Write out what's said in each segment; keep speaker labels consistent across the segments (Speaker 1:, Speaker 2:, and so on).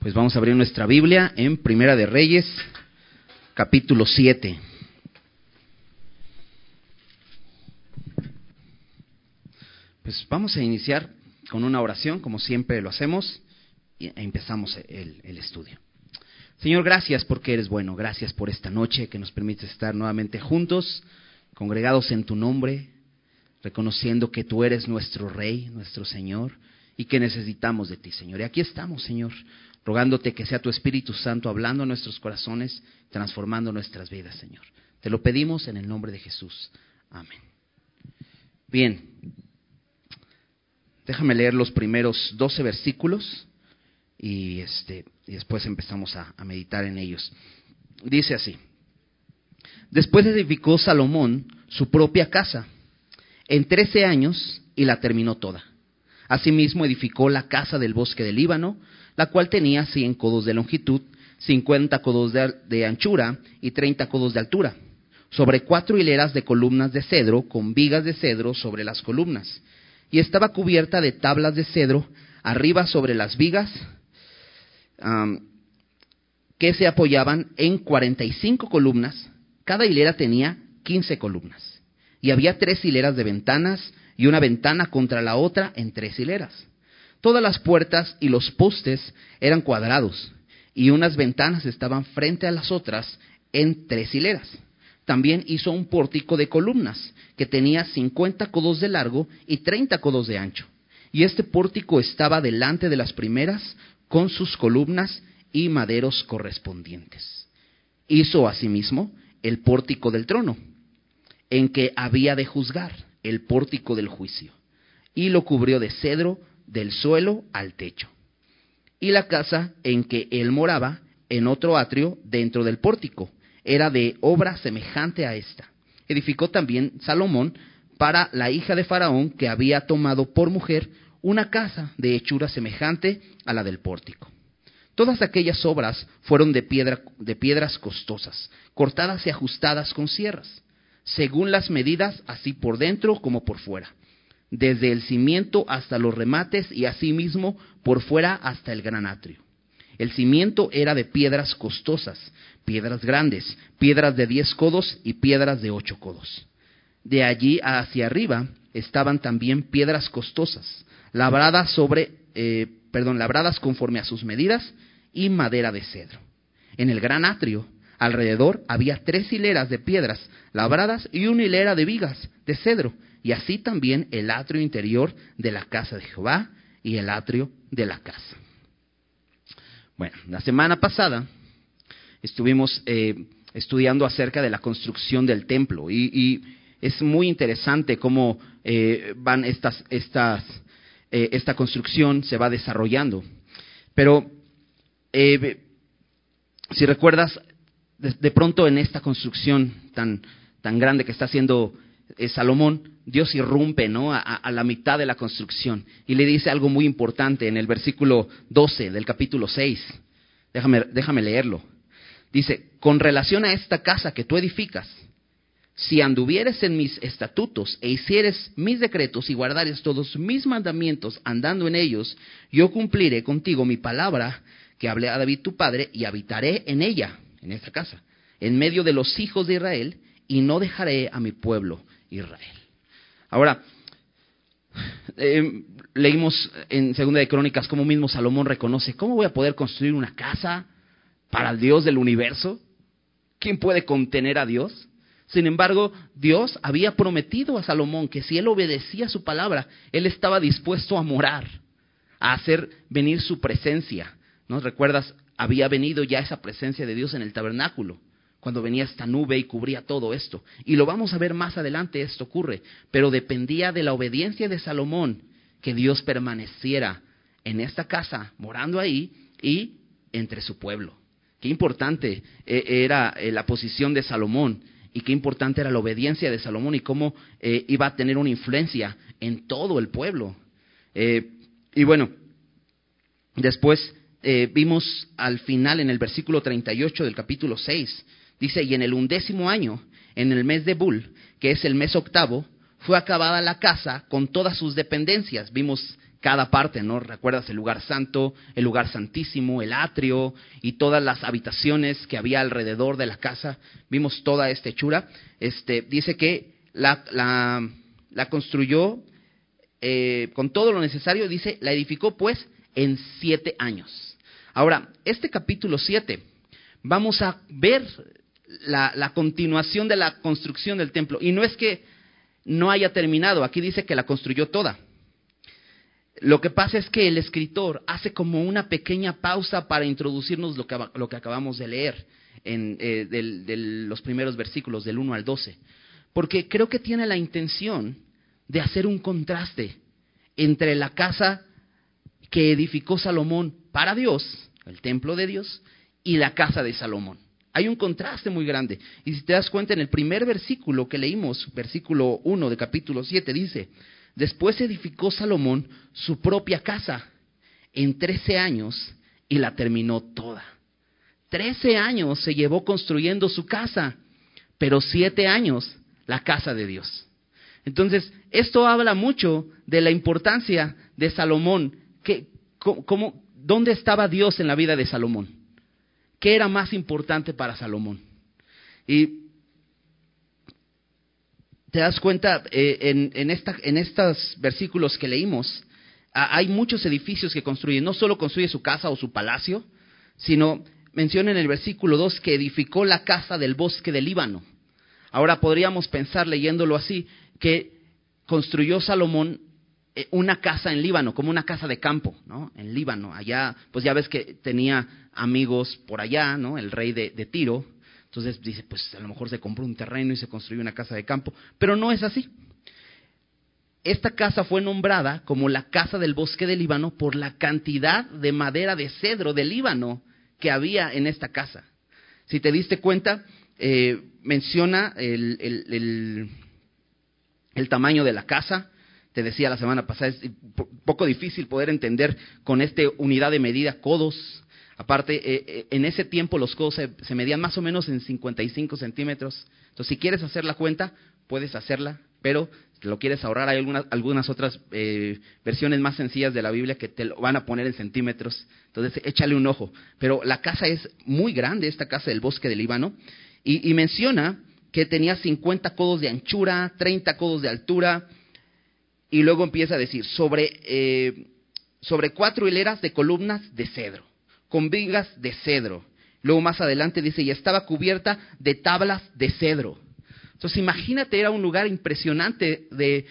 Speaker 1: Pues vamos a abrir nuestra Biblia en Primera de Reyes, capítulo 7. Pues vamos a iniciar con una oración, como siempre lo hacemos, y empezamos el, estudio. Señor, gracias porque eres bueno, gracias por esta noche que nos permite estar nuevamente juntos, congregados en tu nombre, reconociendo que tú eres nuestro Rey, nuestro Señor, y que necesitamos de ti, Señor. Y aquí estamos, Señor, rogándote que sea tu Espíritu Santo hablando a nuestros corazones, transformando nuestras vidas, Señor. Te lo pedimos en el nombre de Jesús. Amén. Bien, déjame leer los primeros 12 versículos y, este, y después empezamos a, a meditar en ellos. Dice así, después edificó Salomón su propia casa en trece años y la terminó toda. Asimismo edificó la casa del bosque del Líbano, la cual tenía cien codos de longitud, cincuenta codos de, anchura y treinta codos de altura, sobre cuatro hileras de columnas de cedro, con vigas de cedro sobre las columnas, y estaba cubierta de tablas de cedro arriba sobre las vigas, que se apoyaban en cuarenta y cinco columnas, cada hilera tenía quince columnas y había tres hileras de ventanas y una ventana contra la otra en tres hileras. Todas las puertas y los postes eran cuadrados y unas ventanas estaban frente a las otras en tres hileras. También hizo un pórtico de columnas que tenía cincuenta codos de largo y treinta codos de ancho. Y este pórtico estaba delante de las primeras con sus columnas y maderos correspondientes. Hizo asimismo el pórtico del trono en que había de juzgar el pórtico del juicio, y lo cubrió de cedro del suelo al techo. Y la casa en que él moraba, en otro atrio dentro del pórtico, era de obra semejante a esta. Edificó también Salomón para la hija de Faraón, que había tomado por mujer una casa de hechura semejante a la del pórtico. Todas aquellas obras fueron de, piedra, de piedras costosas, cortadas y ajustadas con sierras según las medidas, así por dentro como por fuera, desde el cimiento hasta los remates y asimismo por fuera hasta el gran atrio. El cimiento era de piedras costosas, piedras grandes, piedras de diez codos y piedras de ocho codos. De allí hacia arriba estaban también piedras costosas, labradas sobre, eh, perdón, labradas conforme a sus medidas y madera de cedro. En el gran atrio Alrededor había tres hileras de piedras labradas y una hilera de vigas de cedro, y así también el atrio interior de la casa de Jehová y el atrio de la casa. Bueno, la semana pasada estuvimos eh, estudiando acerca de la construcción del templo y, es muy interesante cómo eh, van estas, estas, eh, esta construcción se va desarrollando. Pero si recuerdas, de, pronto en esta construcción tan, tan grande que está haciendo eh, Salomón, Dios irrumpe ¿no? A, la mitad de la construcción y le dice algo muy importante en el versículo 12 del capítulo 6. Déjame, déjame leerlo. Dice, con relación a esta casa que tú edificas, si anduvieres en mis estatutos e hicieres mis decretos y guardares todos mis mandamientos andando en ellos, yo cumpliré contigo mi palabra que hablé a David tu padre y habitaré en ella en esta casa, en medio de los hijos de Israel, y no dejaré a mi pueblo Israel. Ahora, eh, leímos en Segunda de Crónicas cómo mismo Salomón reconoce, ¿cómo voy a poder construir una casa para el Dios del universo? ¿Quién puede contener a Dios? Sin embargo, Dios había prometido a Salomón que si él obedecía su palabra, él estaba dispuesto a morar, a hacer venir su presencia. ¿No recuerdas había venido ya esa presencia de Dios en el tabernáculo, cuando venía esta nube y cubría todo esto. Y lo vamos a ver más adelante, esto ocurre, pero dependía de la obediencia de Salomón que Dios permaneciera en esta casa, morando ahí y entre su pueblo. Qué importante eh, era eh, la posición de Salomón y qué importante era la obediencia de Salomón y cómo eh, iba a tener una influencia en todo el pueblo. y bueno, después vimos al final en el versículo 38 del capítulo 6, dice, y en el undécimo año, en el mes de Bul, que es el mes octavo, fue acabada la casa con todas sus dependencias. Vimos cada parte, ¿no? Recuerdas el lugar santo, el lugar santísimo, el atrio y todas las habitaciones que había alrededor de la casa. Vimos toda esta hechura. Este, dice que la, la, la construyó eh, con todo lo necesario, dice, la edificó pues en siete años. Ahora, este capítulo siete, vamos a ver la, continuación de la construcción del templo. Y no es que no haya terminado, aquí dice que la construyó toda. Lo que pasa es que el escritor hace como una pequeña pausa para introducirnos lo que, lo que acabamos de leer en eh, los primeros versículos, del 1 al 12. Porque creo que tiene la intención de hacer un contraste entre la casa que edificó Salomón para Dios, el templo de Dios, y la casa de Salomón. Hay un contraste muy grande. Y si te das cuenta, en el primer versículo que leímos, versículo 1 de capítulo 7, dice, Después edificó Salomón su propia casa en trece años y la terminó toda. Trece años se llevó construyendo su casa, pero siete años la casa de Dios. Entonces, esto habla mucho de la importancia de Salomón. Que, cómo, ¿Dónde estaba Dios en la vida de Salomón? ¿Qué era más importante para Salomón? Y te das cuenta, eh, en, en, esta, en estos versículos que leímos, hay muchos edificios que construye. No solo construye su casa o su palacio, sino menciona en el versículo 2 que edificó la casa del bosque del Líbano. Ahora podríamos pensar leyéndolo así, que construyó Salomón una casa en Líbano, como una casa de campo, ¿no? En Líbano, allá, pues ya ves que tenía amigos por allá, ¿no? El rey de, de Tiro, entonces dice, pues a lo mejor se compró un terreno y se construyó una casa de campo, pero no es así. Esta casa fue nombrada como la casa del bosque del Líbano por la cantidad de madera de cedro del Líbano que había en esta casa. Si te diste cuenta, eh, menciona el, el, tamaño de la casa. Te decía la semana pasada, es poco difícil poder entender con esta unidad de medida codos, Aparte, eh, eh, en ese tiempo los codos se, medían más o menos en 55 centímetros. Entonces, si quieres hacer la cuenta, puedes hacerla, pero si lo quieres ahorrar, hay algunas, algunas otras eh, versiones más sencillas de la Biblia que te lo van a poner en centímetros. Entonces, échale un ojo. Pero la casa es muy grande, esta casa del bosque del Líbano, y, y menciona que tenía 50 codos de anchura, 30 codos de altura, y luego empieza a decir, sobre, sobre cuatro hileras de columnas de cedro con vigas de cedro. Luego más adelante dice, y estaba cubierta de tablas de cedro. Entonces imagínate, era un lugar impresionante de,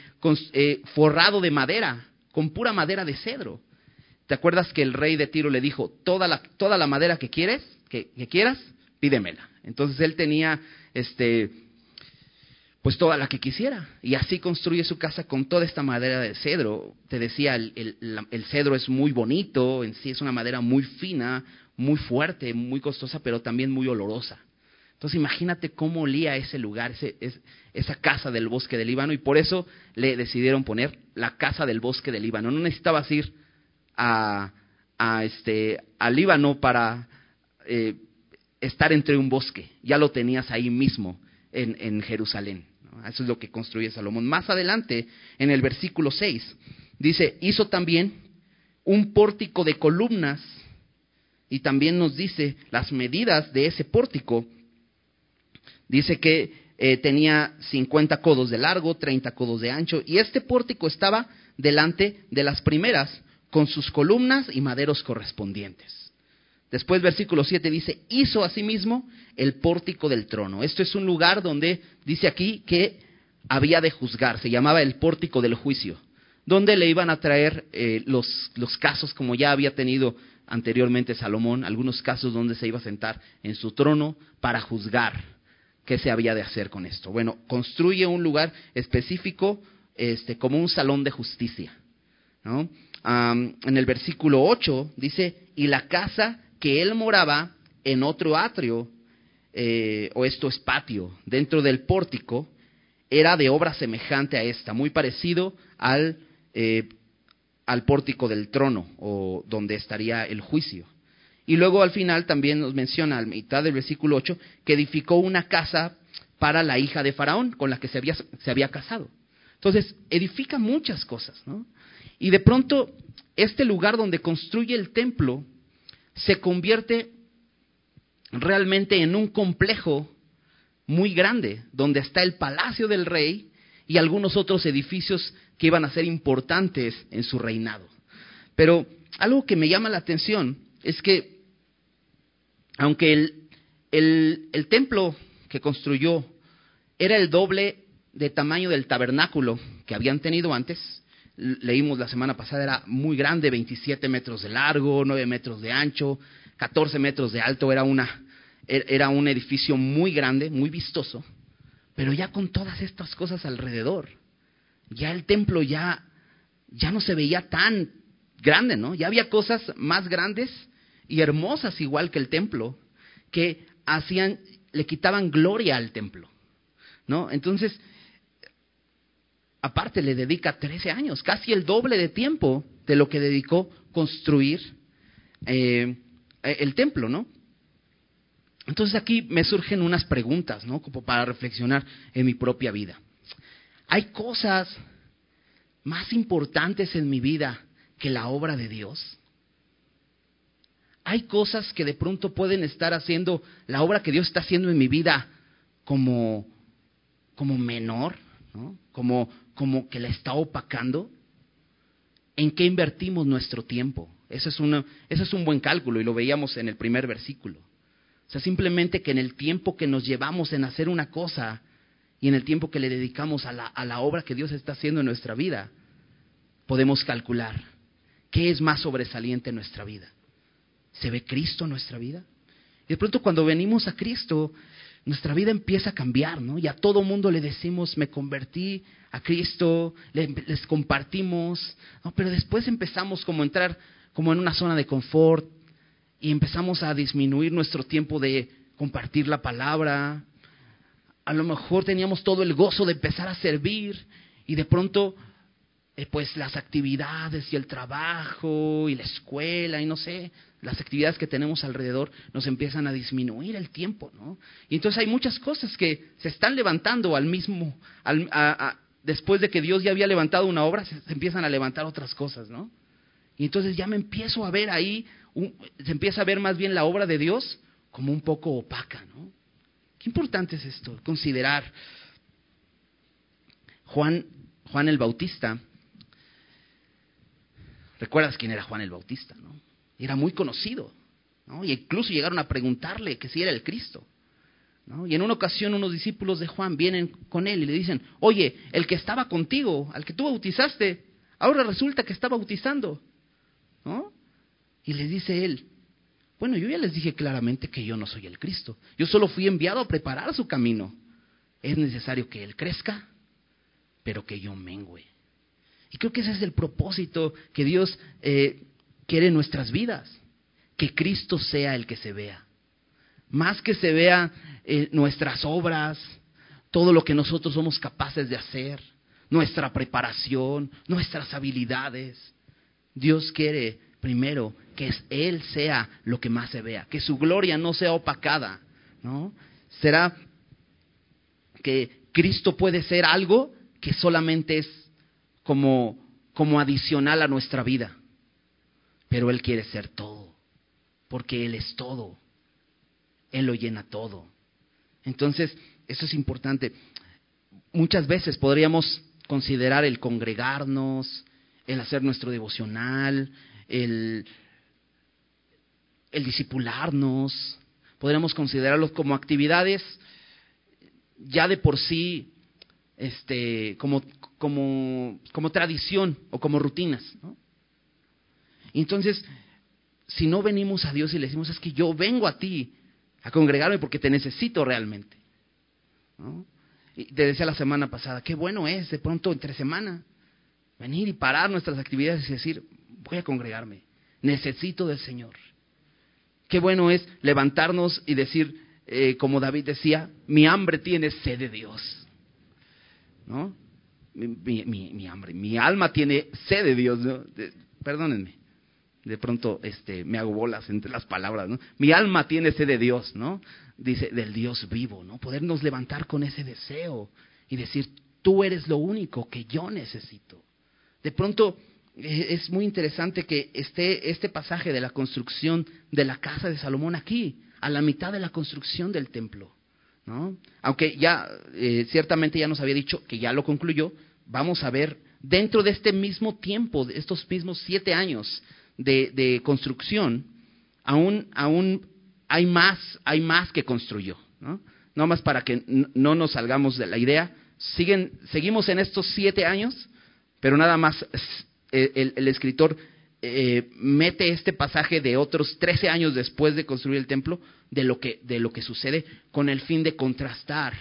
Speaker 1: eh, forrado de madera, con pura madera de cedro. ¿Te acuerdas que el rey de Tiro le dijo, toda la, toda la madera que quieres, que, que quieras, pídemela? Entonces él tenía este, pues toda la que quisiera. Y así construye su casa con toda esta madera de cedro. Te decía, el, el, cedro es muy bonito, en sí es una madera muy fina, muy fuerte, muy costosa, pero también muy olorosa. Entonces imagínate cómo olía ese lugar, ese, esa casa del bosque del Líbano, y por eso le decidieron poner la casa del bosque del Líbano. No necesitabas ir a, este, al Líbano para eh, estar entre un bosque, ya lo tenías ahí mismo en Jerusalén. Eso es lo que construye Salomón. Más adelante, en el versículo 6, dice, hizo también un pórtico de columnas y también nos dice las medidas de ese pórtico. Dice que eh, tenía 50 codos de largo, 30 codos de ancho y este pórtico estaba delante de las primeras con sus columnas y maderos correspondientes. Después versículo 7 dice, hizo asimismo el pórtico del trono. Esto es un lugar donde dice aquí que había de juzgar, se llamaba el pórtico del juicio, donde le iban a traer eh, los, los casos como ya había tenido anteriormente Salomón, algunos casos donde se iba a sentar en su trono para juzgar qué se había de hacer con esto. Bueno, construye un lugar específico este, como un salón de justicia. en el versículo 8 dice, y la casa que él moraba en otro atrio, eh, o esto es patio, dentro del pórtico, era de obra semejante a esta, muy parecido al, eh, al pórtico del trono, o donde estaría el juicio. Y luego al final también nos menciona, a mitad del versículo 8, que edificó una casa para la hija de Faraón, con la que se había, se había casado. Entonces, edifica muchas cosas, ¿no? Y de pronto, este lugar donde construye el templo se convierte realmente en un complejo muy grande, donde está el palacio del rey y algunos otros edificios que iban a ser importantes en su reinado. Pero algo que me llama la atención es que, aunque el, el, templo que construyó era el doble de tamaño del tabernáculo que habían tenido antes, leímos la semana pasada, era muy grande, 27 metros de largo, 9 metros de ancho, 14 metros de alto, era, una, era un edificio muy grande, muy vistoso, pero ya con todas estas cosas alrededor, ya el templo ya, ya no se veía tan grande, ¿no? Ya había cosas más grandes y hermosas igual que el templo, que hacían, le quitaban gloria al templo, ¿no? Entonces, aparte le dedica 13 años, casi el doble de tiempo de lo que dedicó construir eh, el templo, ¿no? Entonces aquí me surgen unas preguntas, ¿no? Como para reflexionar en mi propia vida. Hay cosas más importantes en mi vida que la obra de Dios. Hay cosas que de pronto pueden estar haciendo la obra que Dios está haciendo en mi vida como, como menor, ¿no? como, como que la está opacando. ¿En qué invertimos nuestro tiempo? Eso es, una, eso es un buen cálculo y lo veíamos en el primer versículo. O sea, simplemente que en el tiempo que nos llevamos en hacer una cosa y en el tiempo que le dedicamos a la, a la obra que Dios está haciendo en nuestra vida, podemos calcular qué es más sobresaliente en nuestra vida. ¿Se ve Cristo en nuestra vida? Y de pronto cuando venimos a Cristo, nuestra vida empieza a cambiar, ¿no? Y a todo mundo le decimos, me convertí a Cristo, les compartimos, ¿no? Pero después empezamos como a entrar como en una zona de confort, y empezamos a disminuir nuestro tiempo de compartir la palabra. A lo mejor teníamos todo el gozo de empezar a servir y de pronto eh, pues las actividades y el trabajo y la escuela y no sé, las actividades que tenemos alrededor nos empiezan a disminuir el tiempo, ¿no? Y entonces hay muchas cosas que se están levantando al mismo, al, después de que Dios ya había levantado una obra, se empiezan a levantar otras cosas, ¿no? Y entonces ya me empiezo a ver ahí se empieza a ver más bien la obra de Dios como un poco opaca, ¿no? Qué importante es esto, considerar. Juan, Juan el Bautista, recuerdas quién era Juan el Bautista, ¿no? Era muy conocido, ¿no? Y incluso llegaron a preguntarle que si era el Cristo. ¿no? Y en una ocasión unos discípulos de Juan vienen con él y le dicen, oye, el que estaba contigo, al que tú bautizaste, ahora resulta que está bautizando. Y le dice él, bueno, yo ya les dije claramente que yo no soy el Cristo. Yo solo fui enviado a preparar su camino. Es necesario que Él crezca, pero que yo mengüe. Y creo que ese es el propósito que Dios eh, quiere en nuestras vidas. Que Cristo sea el que se vea. Más que se vea eh, nuestras obras, todo lo que nosotros somos capaces de hacer, nuestra preparación, nuestras habilidades. Dios quiere primero que Él sea lo que más se vea, que su gloria no sea opacada, ¿no? Será que Cristo puede ser algo que solamente es como, como adicional a nuestra vida, pero Él quiere ser todo, porque Él es todo, Él lo llena todo. Entonces, eso es importante. Muchas veces podríamos considerar el congregarnos, el hacer nuestro devocional, el, el podríamos considerarlos como actividades ya de por sí este, como, como, como tradición o como rutinas. entonces, si no venimos a Dios y le decimos, es que yo vengo a ti a congregarme porque te necesito realmente. Y te decía la semana pasada, qué bueno es de pronto entre semana venir y parar nuestras actividades y decir, voy a congregarme, necesito del Señor. Qué bueno es levantarnos y decir, eh, como David decía, mi hambre tiene sed de Dios. ¿No? Mi, hambre, mi alma tiene sed de Dios. perdónenme, de pronto este, me hago bolas entre las palabras. ¿no? Mi alma tiene sed de Dios, ¿no? Dice, del Dios vivo, ¿no? Podernos levantar con ese deseo y decir, tú eres lo único que yo necesito. De pronto es muy interesante que esté este pasaje de la construcción de la casa de Salomón aquí, a la mitad de la construcción del templo. ¿no? Aunque ya eh, ciertamente ya nos había dicho que ya lo concluyó, vamos a ver dentro de este mismo tiempo, de estos mismos siete años de, construcción, aún, aún hay más, hay más que construyó. ¿no? no más para que no nos salgamos de la idea, siguen, seguimos en estos siete años, pero nada más el, escritor eh, mete este pasaje de otros 13 años después de construir el templo, de lo, que, de lo que sucede con el fin de contrastar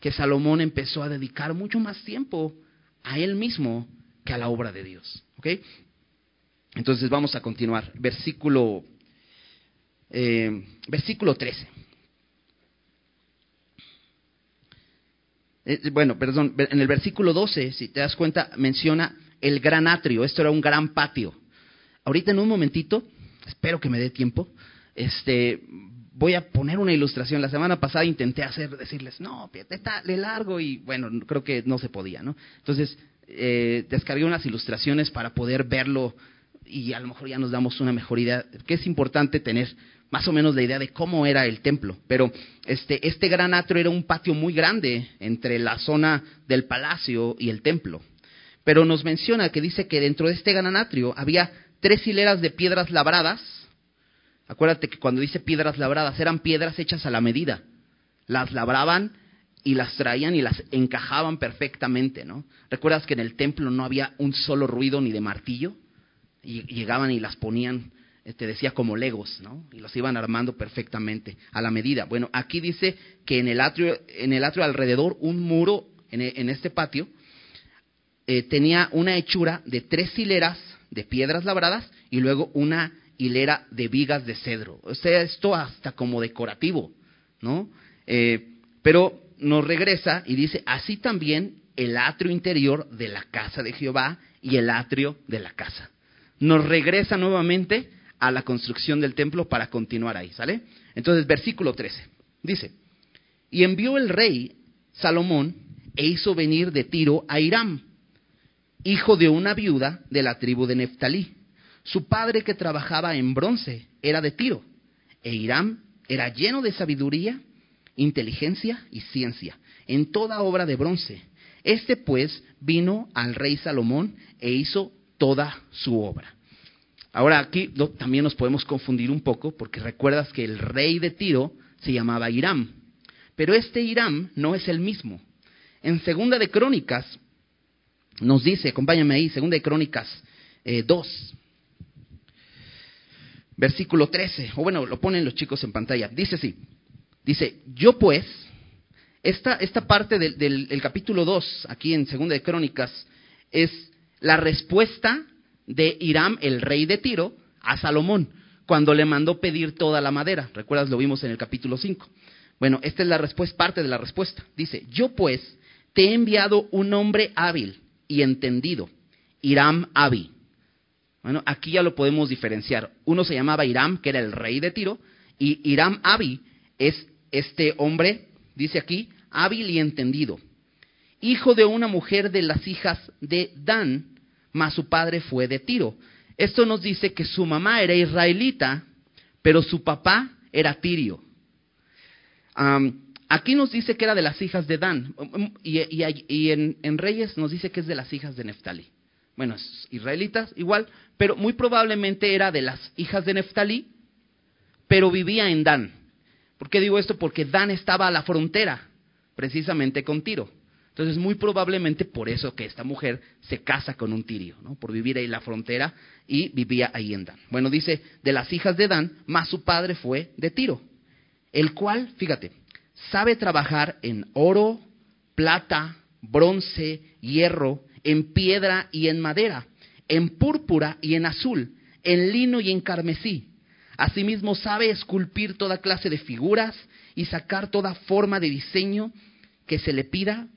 Speaker 1: que Salomón empezó a dedicar mucho más tiempo a él mismo que a la obra de Dios. Entonces vamos a continuar. Versículo, eh, versículo 13. Eh, bueno, perdón, en el versículo 12, si te das cuenta, menciona el gran atrio. Esto era un gran patio. Ahorita en un momentito, espero que me dé tiempo, este, voy a poner una ilustración. La semana pasada intenté hacer, decirles, no, está de largo y bueno, creo que no se podía, ¿no? Entonces, eh, descargué unas ilustraciones para poder verlo y a lo mejor ya nos damos una mejor idea, que es importante tener más o menos la idea de cómo era el templo. Pero este, este gran atrio era un patio muy grande entre la zona del palacio y el templo. Pero nos menciona que dice que dentro de este gran atrio había tres hileras de piedras labradas. Acuérdate que cuando dice piedras labradas eran piedras hechas a la medida. Las labraban y las traían y las encajaban perfectamente, ¿no? ¿Recuerdas que en el templo no había un solo ruido ni de martillo? Y llegaban y las ponían, te este, decía como legos, ¿no? Y los iban armando perfectamente a la medida. Bueno, aquí dice que en el atrio, en el atrio alrededor, un muro en este patio, eh, tenía una hechura de tres hileras de piedras labradas y luego una hilera de vigas de cedro. O sea, esto hasta como decorativo, ¿no? Eh, pero nos regresa y dice, así también el atrio interior de la casa de Jehová y el atrio de la casa. Nos regresa nuevamente a la construcción del templo para continuar ahí, ¿sale? Entonces, versículo 13, dice, y envió el rey Salomón e hizo venir de Tiro a Hiram, hijo de una viuda de la tribu de Neftalí. Su padre que trabajaba en bronce era de Tiro, e Hiram era lleno de sabiduría, inteligencia y ciencia en toda obra de bronce. Este pues vino al rey Salomón e hizo toda su obra. Ahora aquí también nos podemos confundir un poco porque recuerdas que el rey de Tiro se llamaba Hiram, pero este Hiram no es el mismo. En Segunda de Crónicas nos dice, acompáñame ahí, segunda de Crónicas 2, eh, versículo 13, o bueno, lo ponen los chicos en pantalla, dice así, dice, yo pues, esta, esta parte del, del capítulo 2, aquí en segunda de Crónicas, es la respuesta de Hiram, el rey de Tiro, a Salomón, cuando le mandó pedir toda la madera. ¿Recuerdas? Lo vimos en el capítulo 5. Bueno, esta es la respuesta, parte de la respuesta. Dice, yo pues te he enviado un hombre hábil y entendido. Hiram Abi. Bueno, aquí ya lo podemos diferenciar. Uno se llamaba Hiram, que era el rey de Tiro, y Hiram Abi es este hombre, dice aquí, hábil y entendido. Hijo de una mujer de las hijas de Dan, mas su padre fue de Tiro. Esto nos dice que su mamá era israelita, pero su papá era tirio. Aquí nos dice que era de las hijas de Dan, y, en, Reyes nos dice que es de las hijas de Neftalí. Bueno, es israelitas igual, pero muy probablemente era de las hijas de Neftalí, pero vivía en Dan. ¿Por qué digo esto? Porque Dan estaba a la frontera, precisamente con Tiro. Entonces, muy probablemente por eso que esta mujer se casa con un tirio, ¿no? Por vivir ahí en la frontera y vivía ahí en Dan. Bueno, dice, de las hijas de Dan, más su padre fue de Tiro, el cual, fíjate, sabe trabajar en oro, plata, bronce, hierro, en piedra y en madera, en púrpura y en azul, en lino y en carmesí. Asimismo sabe esculpir toda clase de figuras y sacar toda forma de diseño que se le pida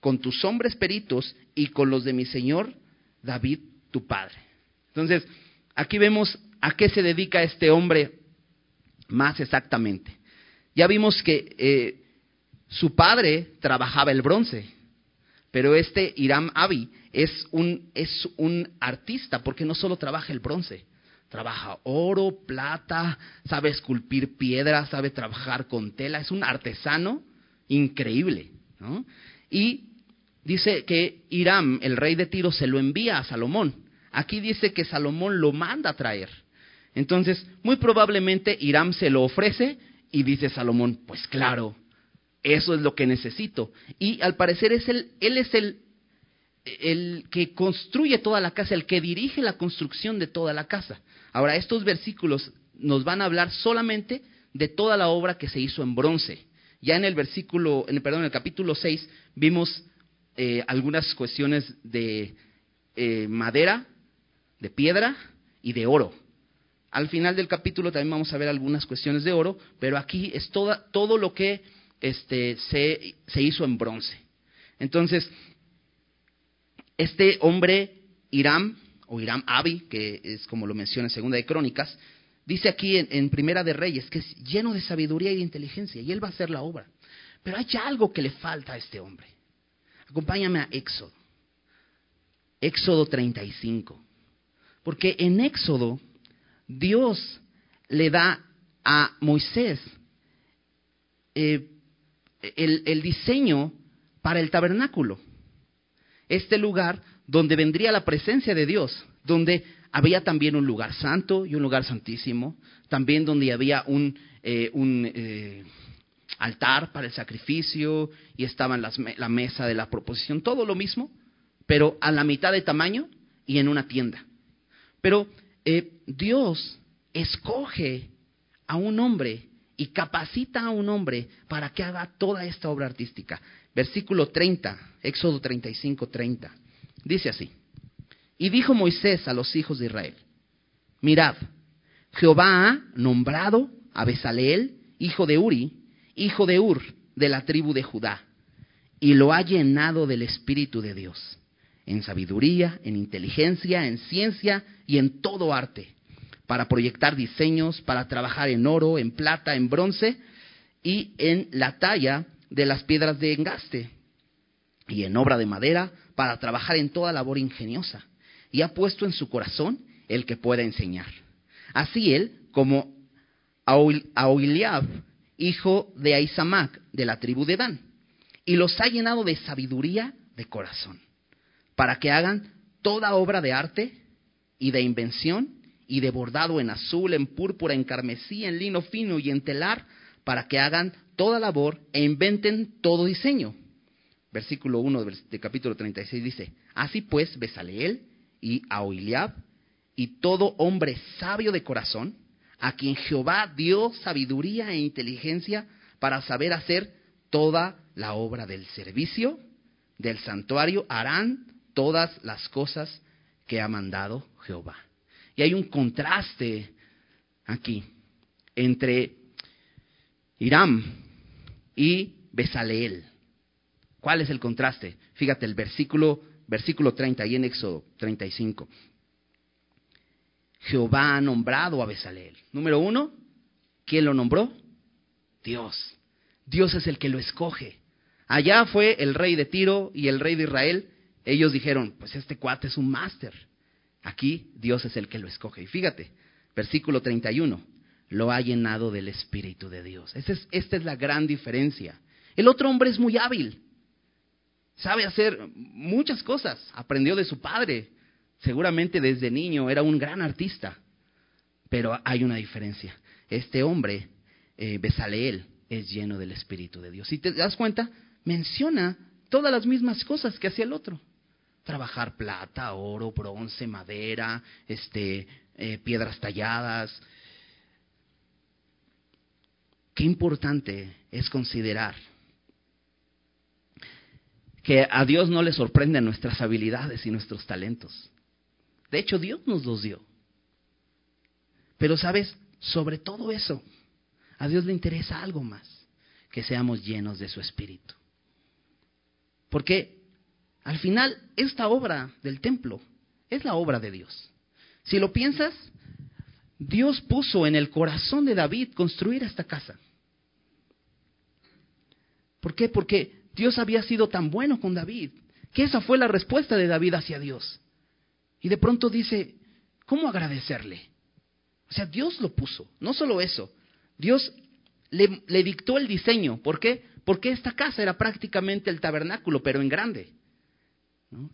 Speaker 1: con tus hombres peritos y con los de mi señor David, tu padre. Entonces, aquí vemos a qué se dedica este hombre más exactamente. Ya vimos que eh, su padre trabajaba el bronce, pero este Hiram Abi es un, es un artista porque no solo trabaja el bronce, trabaja oro, plata, sabe esculpir piedra, sabe trabajar con tela, es un artesano increíble. ¿no? Y dice que Hiram, el rey de Tiro, se lo envía a Salomón. Aquí dice que Salomón lo manda a traer. Entonces, muy probablemente Hiram se lo ofrece y dice Salomón, pues claro, eso es lo que necesito. Y al parecer es el, él es el, el que construye toda la casa, el que dirige la construcción de toda la casa. Ahora, estos versículos nos van a hablar solamente de toda la obra que se hizo en bronce. Ya en el versículo, en, perdón, en el capítulo 6 vimos eh, algunas cuestiones de eh, madera, de piedra y de oro. Al final del capítulo también vamos a ver algunas cuestiones de oro, pero aquí es toda, todo lo que este, se, se hizo en bronce. Entonces, este hombre, Hiram, o Hiram Abi, que es como lo menciona en Segunda de Crónicas, dice aquí en, Primera de Reyes que es lleno de sabiduría y de inteligencia, y él va a hacer la obra. Pero hay algo que le falta a este hombre. Acompáñame a Éxodo. Éxodo 35. Porque en Éxodo Dios le da a Moisés eh, el, diseño para el tabernáculo. Este lugar donde vendría la presencia de Dios, donde había también un lugar santo y un lugar santísimo, también donde había un, eh, eh, altar para el sacrificio y estaba la mesa de la proposición, todo lo mismo, pero a la mitad de tamaño y en una tienda. Pero eh, Dios escoge a un hombre y capacita a un hombre para que haga toda esta obra artística. Versículo 30, Éxodo 35, 30. Dice así. Y dijo Moisés a los hijos de Israel, mirad, Jehová ha nombrado a Besaleel, hijo de Uri, hijo de Ur, de la tribu de Judá, y lo ha llenado del Espíritu de Dios, en sabiduría, en inteligencia, en ciencia y en todo arte para proyectar diseños, para trabajar en oro, en plata, en bronce y en la talla de las piedras de engaste y en obra de madera para trabajar en toda labor ingeniosa. Y ha puesto en su corazón el que pueda enseñar. Así él, como Aoiliab, hijo de Aizamac, de la tribu de Dan, y los ha llenado de sabiduría de corazón, para que hagan toda obra de arte y de invención y de bordado en azul, en púrpura, en carmesí, en lino fino y en telar, para que hagan toda labor e inventen todo diseño. Versículo 1 del capítulo 36 dice, Así pues, Besaleel y Ahoiliab y todo hombre sabio de corazón, a quien Jehová dio sabiduría e inteligencia para saber hacer toda la obra del servicio del santuario, harán todas las cosas que ha mandado Jehová. Y hay un contraste aquí entre Hiram y Besaleel. ¿Cuál es el contraste? Fíjate el versículo, versículo 30, ahí en Éxodo 35. Jehová ha nombrado a Besaleel. Número uno, ¿quién lo nombró? Dios. Dios es el que lo escoge. Allá fue el rey de Tiro y el rey de Israel. Ellos dijeron, pues este cuate es un máster. Aquí Dios es el que lo escoge. Y fíjate, versículo 31, lo ha llenado del Espíritu de Dios. es, esta es la gran diferencia. El otro hombre es muy hábil, sabe hacer muchas cosas, aprendió de su padre, seguramente desde niño era un gran artista, pero hay una diferencia. Este hombre, eh, Besaleel, es lleno del Espíritu de Dios. Si te das cuenta, menciona todas las mismas cosas que hacía el otro trabajar plata, oro, bronce, madera, este, eh, piedras talladas. Qué importante es considerar que a Dios no le sorprenden nuestras habilidades y nuestros talentos. De hecho, Dios nos los dio. Pero sabes, sobre todo eso, a Dios le interesa algo más, que seamos llenos de su espíritu. Porque al final, esta obra del templo es la obra de Dios. Si lo piensas, Dios puso en el corazón de David construir esta casa. ¿Por qué? Porque Dios había sido tan bueno con David que esa fue la respuesta de David hacia Dios. Y de pronto dice, ¿cómo agradecerle? O sea, Dios lo puso. No solo eso, Dios le, le dictó el diseño. ¿Por qué? Porque esta casa era prácticamente el tabernáculo, pero en grande.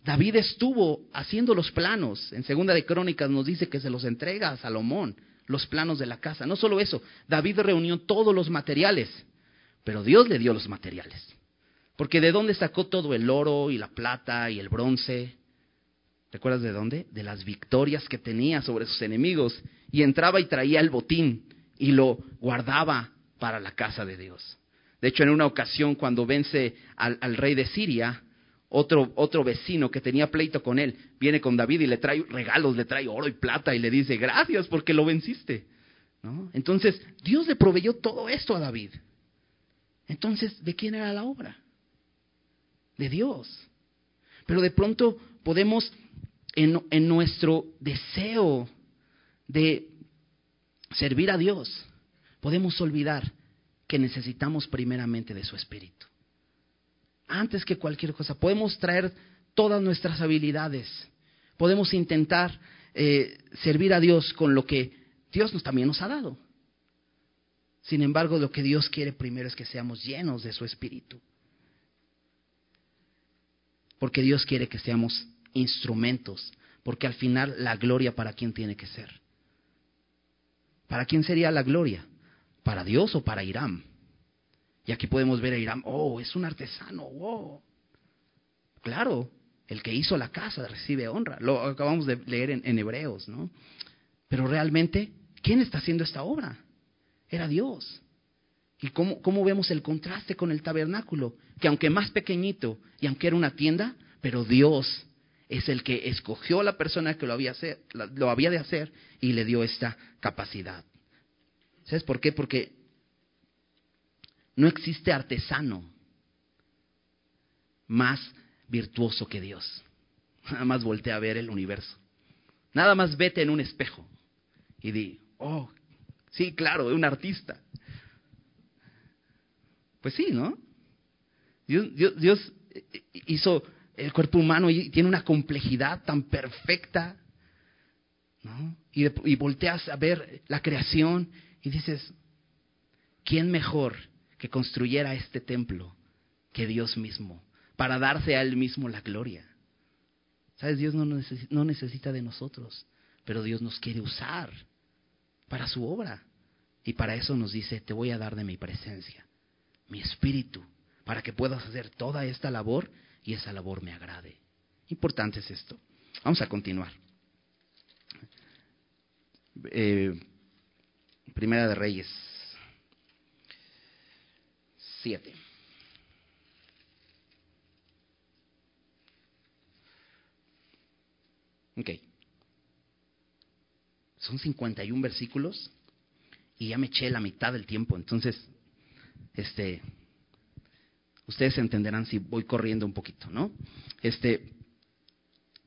Speaker 1: David estuvo haciendo los planos. En Segunda de Crónicas nos dice que se los entrega a Salomón, los planos de la casa. No solo eso, David reunió todos los materiales, pero Dios le dio los materiales. Porque ¿de dónde sacó todo el oro y la plata y el bronce? ¿Recuerdas de dónde? De las victorias que tenía sobre sus enemigos. Y entraba y traía el botín y lo guardaba para la casa de Dios. De hecho, en una ocasión, cuando vence al rey de Siria, otro, otro vecino que tenía pleito con él, viene con David y le trae regalos, le trae oro y plata y le dice, gracias porque lo venciste. ¿No? Entonces, Dios le proveyó todo esto a David. Entonces, ¿de quién era la obra? De Dios. Pero de pronto podemos, en, en nuestro deseo de servir a Dios, podemos olvidar que necesitamos primeramente de su Espíritu antes que cualquier cosa. Podemos traer todas nuestras habilidades. Podemos intentar eh, servir a Dios con lo que Dios nos, también nos ha dado. Sin embargo, lo que Dios quiere primero es que seamos llenos de su Espíritu. Porque Dios quiere que seamos instrumentos. Porque al final la gloria para quién tiene que ser. ¿Para quién sería la gloria? ¿Para Dios o para Irán? Y aquí podemos ver a Irán, oh, es un artesano, wow. Claro, el que hizo la casa recibe honra. Lo acabamos de leer en, Hebreos, ¿no? Pero realmente, ¿quién está haciendo esta obra? Era Dios. ¿Y cómo, cómo vemos el contraste con el tabernáculo? Que aunque más pequeñito y aunque era una tienda, pero Dios es el que escogió a la persona que lo había, lo había de hacer y le dio esta capacidad. ¿Sabes por qué? Porque no existe artesano más virtuoso que Dios. Nada más voltea a ver el universo. Nada más vete en un espejo y di, oh, sí, claro, un artista. Pues sí, ¿no? Dios, hizo el cuerpo humano y tiene una complejidad tan perfecta, ¿no? Y, y volteas a ver la creación y dices, ¿quién mejor que construyera este templo que Dios mismo, para darse a Él mismo la gloria. ¿Sabes? Dios no no necesita de nosotros, pero Dios nos quiere usar para su obra. Y para eso nos dice, te voy a dar de mi presencia, mi espíritu, para que puedas hacer toda esta labor y esa labor me agrade. Importante es esto. Vamos a continuar. Eh, Primera de Reyes Siete. Ok. Son 51 versículos y ya me eché la mitad del tiempo. Entonces, este, ustedes entenderán si voy corriendo un poquito, ¿no? Este,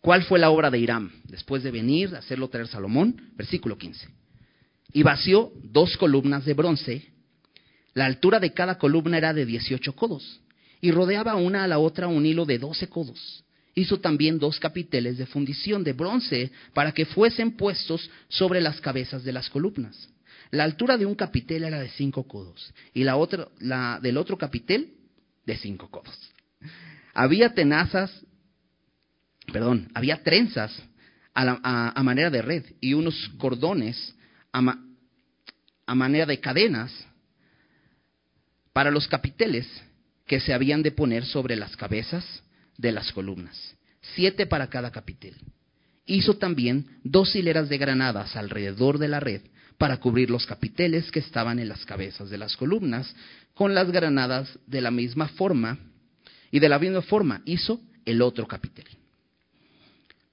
Speaker 1: ¿cuál fue la obra de Irán? Después de venir, a hacerlo traer Salomón, versículo 15. Y vació dos columnas de bronce la altura de cada columna era de 18 codos y rodeaba una a la otra un hilo de 12 codos. Hizo también dos capiteles de fundición de bronce para que fuesen puestos sobre las cabezas de las columnas. La altura de un capitel era de cinco codos y la otra, la del otro capitel de cinco codos. Había tenazas, perdón, había trenzas a, manera de red y unos cordones a manera de cadenas para los capiteles que se habían de poner sobre las cabezas de las columnas, siete para cada capitel. Hizo también dos hileras de granadas alrededor de la red para cubrir los capiteles que estaban en las cabezas de las columnas, con las granadas de la misma forma, y de la misma forma hizo el otro capitel.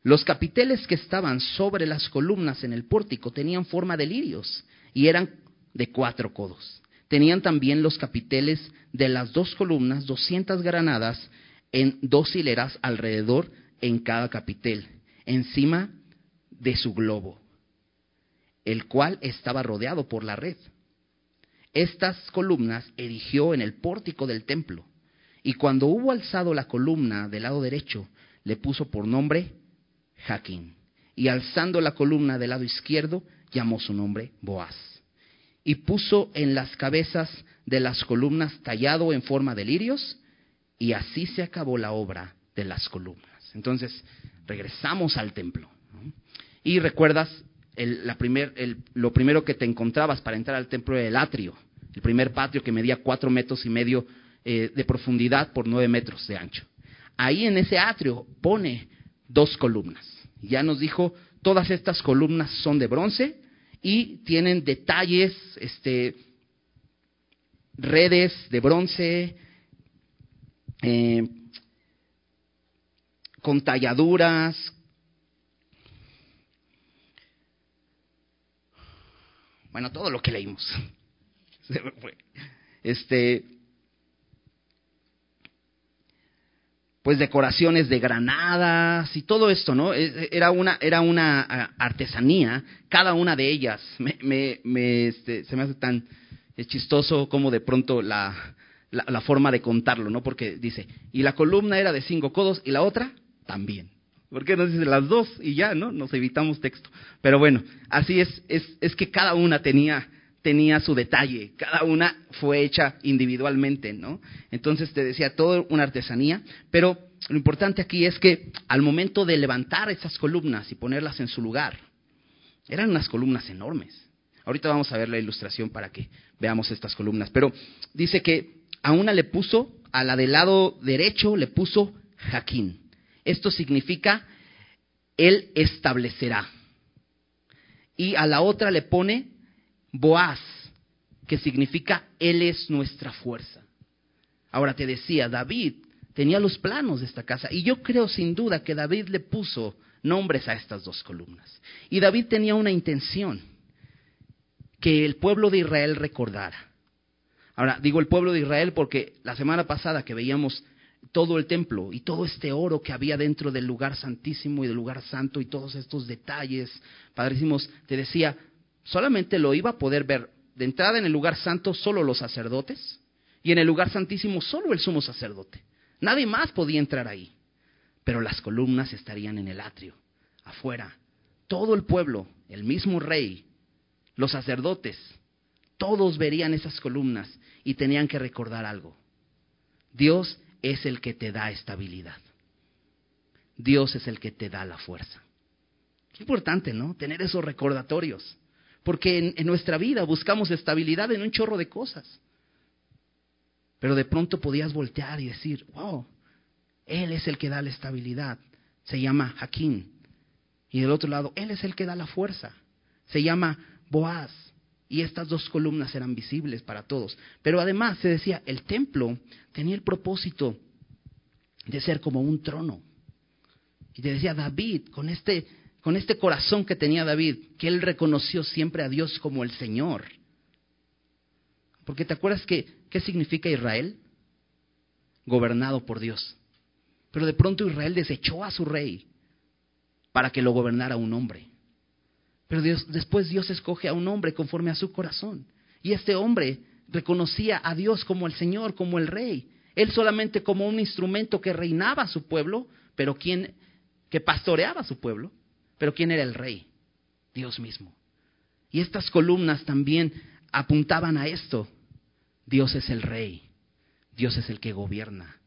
Speaker 1: Los capiteles que estaban sobre las columnas en el pórtico tenían forma de lirios y eran de cuatro codos. Tenían también los capiteles de las dos columnas, 200 granadas en dos hileras alrededor en cada capitel, encima de su globo, el cual estaba rodeado por la red. Estas columnas erigió en el pórtico del templo, y cuando hubo alzado la columna del lado derecho, le puso por nombre Jaquín. Y alzando la columna del lado izquierdo, llamó su nombre Boaz. Y puso en las cabezas de las columnas tallado en forma de lirios, y así se acabó la obra de las columnas. Entonces, regresamos al templo. Y recuerdas, el, la primer, el, lo primero que te encontrabas para entrar al templo era el atrio, el primer patio que medía cuatro metros y medio eh, de profundidad por nueve metros de ancho. Ahí en ese atrio pone dos columnas. Ya nos dijo, todas estas columnas son de bronce y tienen detalles, este, redes de bronce, eh, con talladuras, bueno, todo lo que leímos. Este, pues decoraciones de granadas y todo esto, ¿no? E, e, era una, era una artesanía, cada una de ellas. Me, me, este, se me hace tan chistoso como de pronto la, la, forma de contarlo, ¿no? Porque dice, y la columna era de cinco codos y la otra también. ¿Por qué no dice las dos y ya, no? Nos evitamos texto. Pero bueno, así es, es, es que cada una tenía, tenía su detalle, cada una fue hecha individualmente, ¿no? Entonces te decía, todo una artesanía, pero lo importante aquí es que al momento de levantar esas columnas y ponerlas en su lugar, eran unas columnas enormes. Ahorita vamos a ver la ilustración para que veamos estas columnas, pero dice que a una le puso, a la del lado derecho le puso Jaquín. Esto significa, Él establecerá. Y a la otra le pone Boaz, que significa, Él es nuestra fuerza. Ahora te decía, David tenía los planos de esta casa. Y yo creo sin duda que David le puso nombres a estas dos columnas. Y David tenía una intención, que el pueblo de Israel recordara. Ahora, digo el pueblo de Israel porque la semana pasada que veíamos todo el templo y todo este oro que había dentro del lugar santísimo y del lugar santo y todos estos detalles, padrísimos, te decía, solamente lo iba a poder ver de entrada en el lugar santo solo los sacerdotes y en el lugar santísimo solo el sumo sacerdote. Nadie más podía entrar ahí. Pero las columnas estarían en el atrio, afuera. Todo el pueblo, el mismo rey, los sacerdotes, todos verían esas columnas y tenían que recordar algo. Dios es el que te da estabilidad. Dios es el que te da la fuerza. Qué importante, ¿no? Tener esos recordatorios. Porque en, nuestra vida buscamos estabilidad en un chorro de cosas. Pero de pronto podías voltear y decir, wow, Él es el que da la estabilidad. Se llama Jaquín. Y del otro lado, Él es el que da la fuerza. Se llama Boaz y estas dos columnas eran visibles para todos. Pero además se decía, el templo tenía el propósito de ser como un trono. Y te decía David, con este, con este corazón que tenía David, que él reconoció siempre a Dios como el Señor. Porque te acuerdas que, ¿qué significa Israel? Gobernado por Dios. Pero de pronto Israel desechó a su rey para que lo gobernara un hombre. Pero después Dios escoge a un hombre conforme a su corazón. Y este hombre reconocía a Dios como el Señor, como el Rey. Él solamente como un instrumento que reinaba a su pueblo, pero quien que pastoreaba a su pueblo. Pero quién era el Rey? Dios mismo. Y estas columnas también apuntaban a esto. Dios es el Rey. Dios es el que gobierna.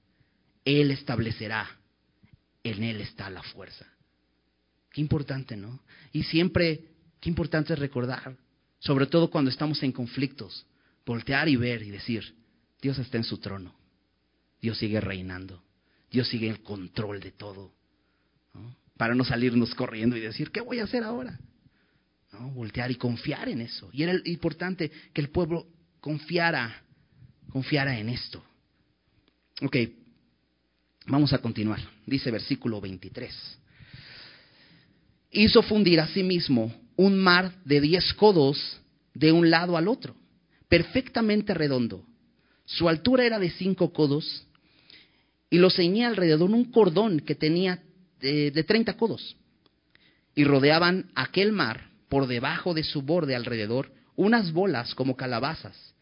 Speaker 1: Él establecerá. En Él está la fuerza. Qué importante, ¿no? Y siempre Qué importante es recordar, sobre todo cuando estamos en conflictos, voltear y ver y decir, Dios está en su trono, Dios sigue reinando, Dios sigue el control de todo, para no salirnos corriendo y decir, ¿qué voy a hacer ahora? ¿No? Voltear y confiar en eso. Y era importante que el pueblo confiara, confiara en esto. Ok, vamos a continuar. Dice versículo 23. Hizo fundir a sí mismo un mar de diez codos de un lado al otro, perfectamente redondo. Su altura era de cinco codos y lo ceñía alrededor un cordón que tenía de, treinta codos. Y rodeaban aquel mar por debajo de su borde alrededor unas bolas como calabazas,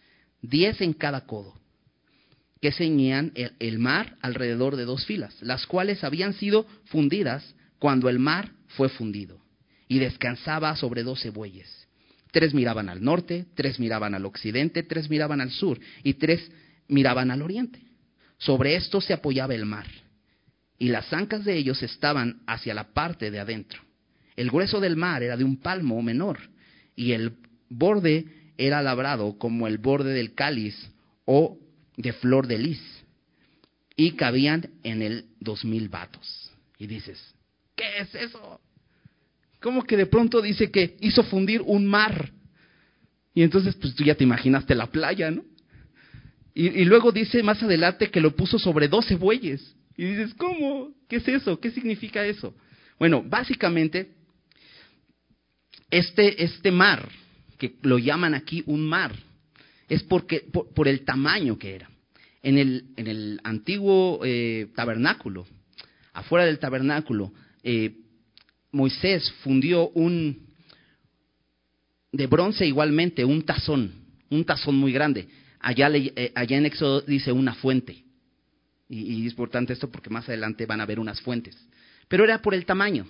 Speaker 1: diez en cada codo. que ceñían el, mar alrededor de dos filas, las cuales habían sido fundidas cuando el mar fue fundido, y descansaba sobre doce bueyes. Tres miraban al norte, tres miraban al occidente, tres miraban al sur, y tres miraban al oriente. Sobre esto se apoyaba el mar, y las ancas de ellos estaban hacia la parte de adentro. El grueso del mar era de un palmo menor, y el borde era labrado como el borde del cáliz o de flor de lis y cabían en él dos mil vatos. Y dices, ¿qué es eso? ¿Cómo que de pronto dice que hizo fundir un mar? Y entonces, pues tú ya te imaginaste la playa, ¿no? Y, luego dice más adelante que lo puso sobre doce bueyes. Y dices, ¿cómo? ¿Qué es eso? ¿Qué significa eso? Bueno, básicamente, este, este mar, que lo llaman aquí un mar, es porque, por, el tamaño que era. En el, en el antiguo eh, tabernáculo, afuera del tabernáculo, eh, Moisés fundió un de bronce igualmente, un tazón, un tazón muy grande. Allá, eh, allá en Éxodo dice una fuente. Y, es importante esto porque más adelante van a ver unas fuentes. Pero era por el tamaño.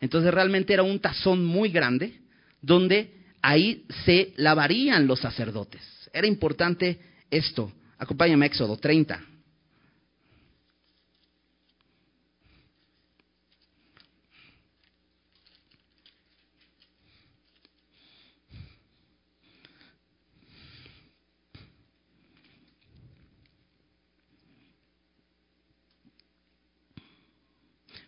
Speaker 1: Entonces realmente era un tazón muy grande donde ahí se lavarían los sacerdotes. Era importante esto. Acompáñame a Éxodo 30.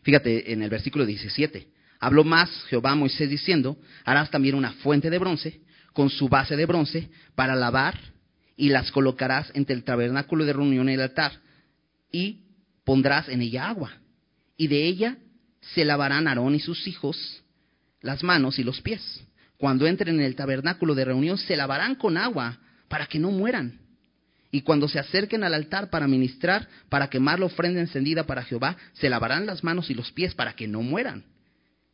Speaker 1: Fíjate en el versículo 17. Habló más Jehová a Moisés diciendo, harás también una fuente de bronce con su base de bronce para lavar y las colocarás entre el tabernáculo de reunión y el altar y pondrás en ella agua y de ella se lavarán Aarón y sus hijos las manos y los pies. Cuando entren en el tabernáculo de reunión se lavarán con agua para que no mueran. Y cuando se acerquen al altar para ministrar, para quemar la ofrenda encendida para Jehová, se lavarán las manos y los pies para que no mueran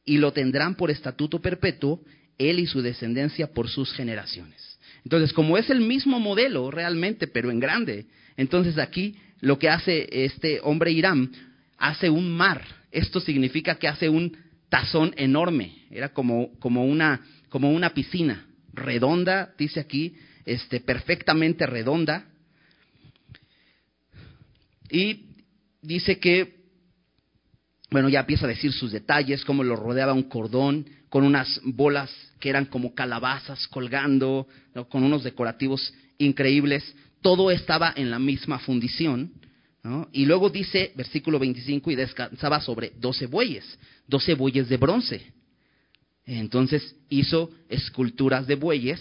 Speaker 1: y lo tendrán por estatuto perpetuo, él y su descendencia por sus generaciones. Entonces, como es el mismo modelo realmente, pero en grande, entonces aquí lo que hace este hombre Irán, hace un mar. Esto significa que hace un tazón enorme. Era como, como, una, como una piscina redonda, dice aquí, este, perfectamente redonda. Y dice que bueno, ya empieza a decir sus detalles, cómo lo rodeaba un cordón, con unas bolas que eran como calabazas colgando, con unos decorativos increíbles. Todo estaba en la misma fundición. Y luego dice, versículo 25, y descansaba sobre doce bueyes, doce bueyes de bronce. Entonces hizo esculturas de bueyes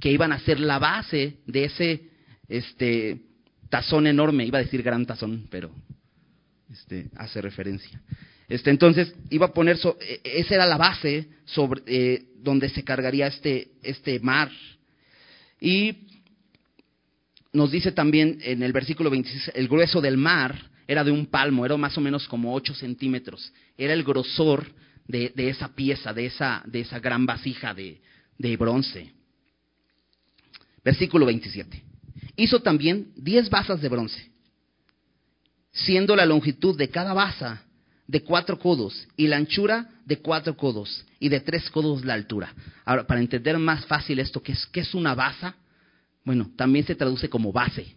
Speaker 1: que iban a ser la base de ese este, tazón enorme. Iba a decir gran tazón, pero este, hace referencia. Este, entonces, iba a poner, e, e, esa era la base sobre eh, donde se cargaría este, este mar. Y nos dice también en el versículo 26, el grueso del mar era de un palmo, era más o menos como 8 centímetros. Era el grosor de, de esa pieza, de esa, de esa gran vasija de, de bronce. Versículo 27. Hizo también 10 basas de bronce siendo la longitud de cada basa de cuatro codos y la anchura de cuatro codos y de tres codos la altura. Ahora, para entender más fácil esto, ¿qué es, qué es una basa? Bueno, también se traduce como base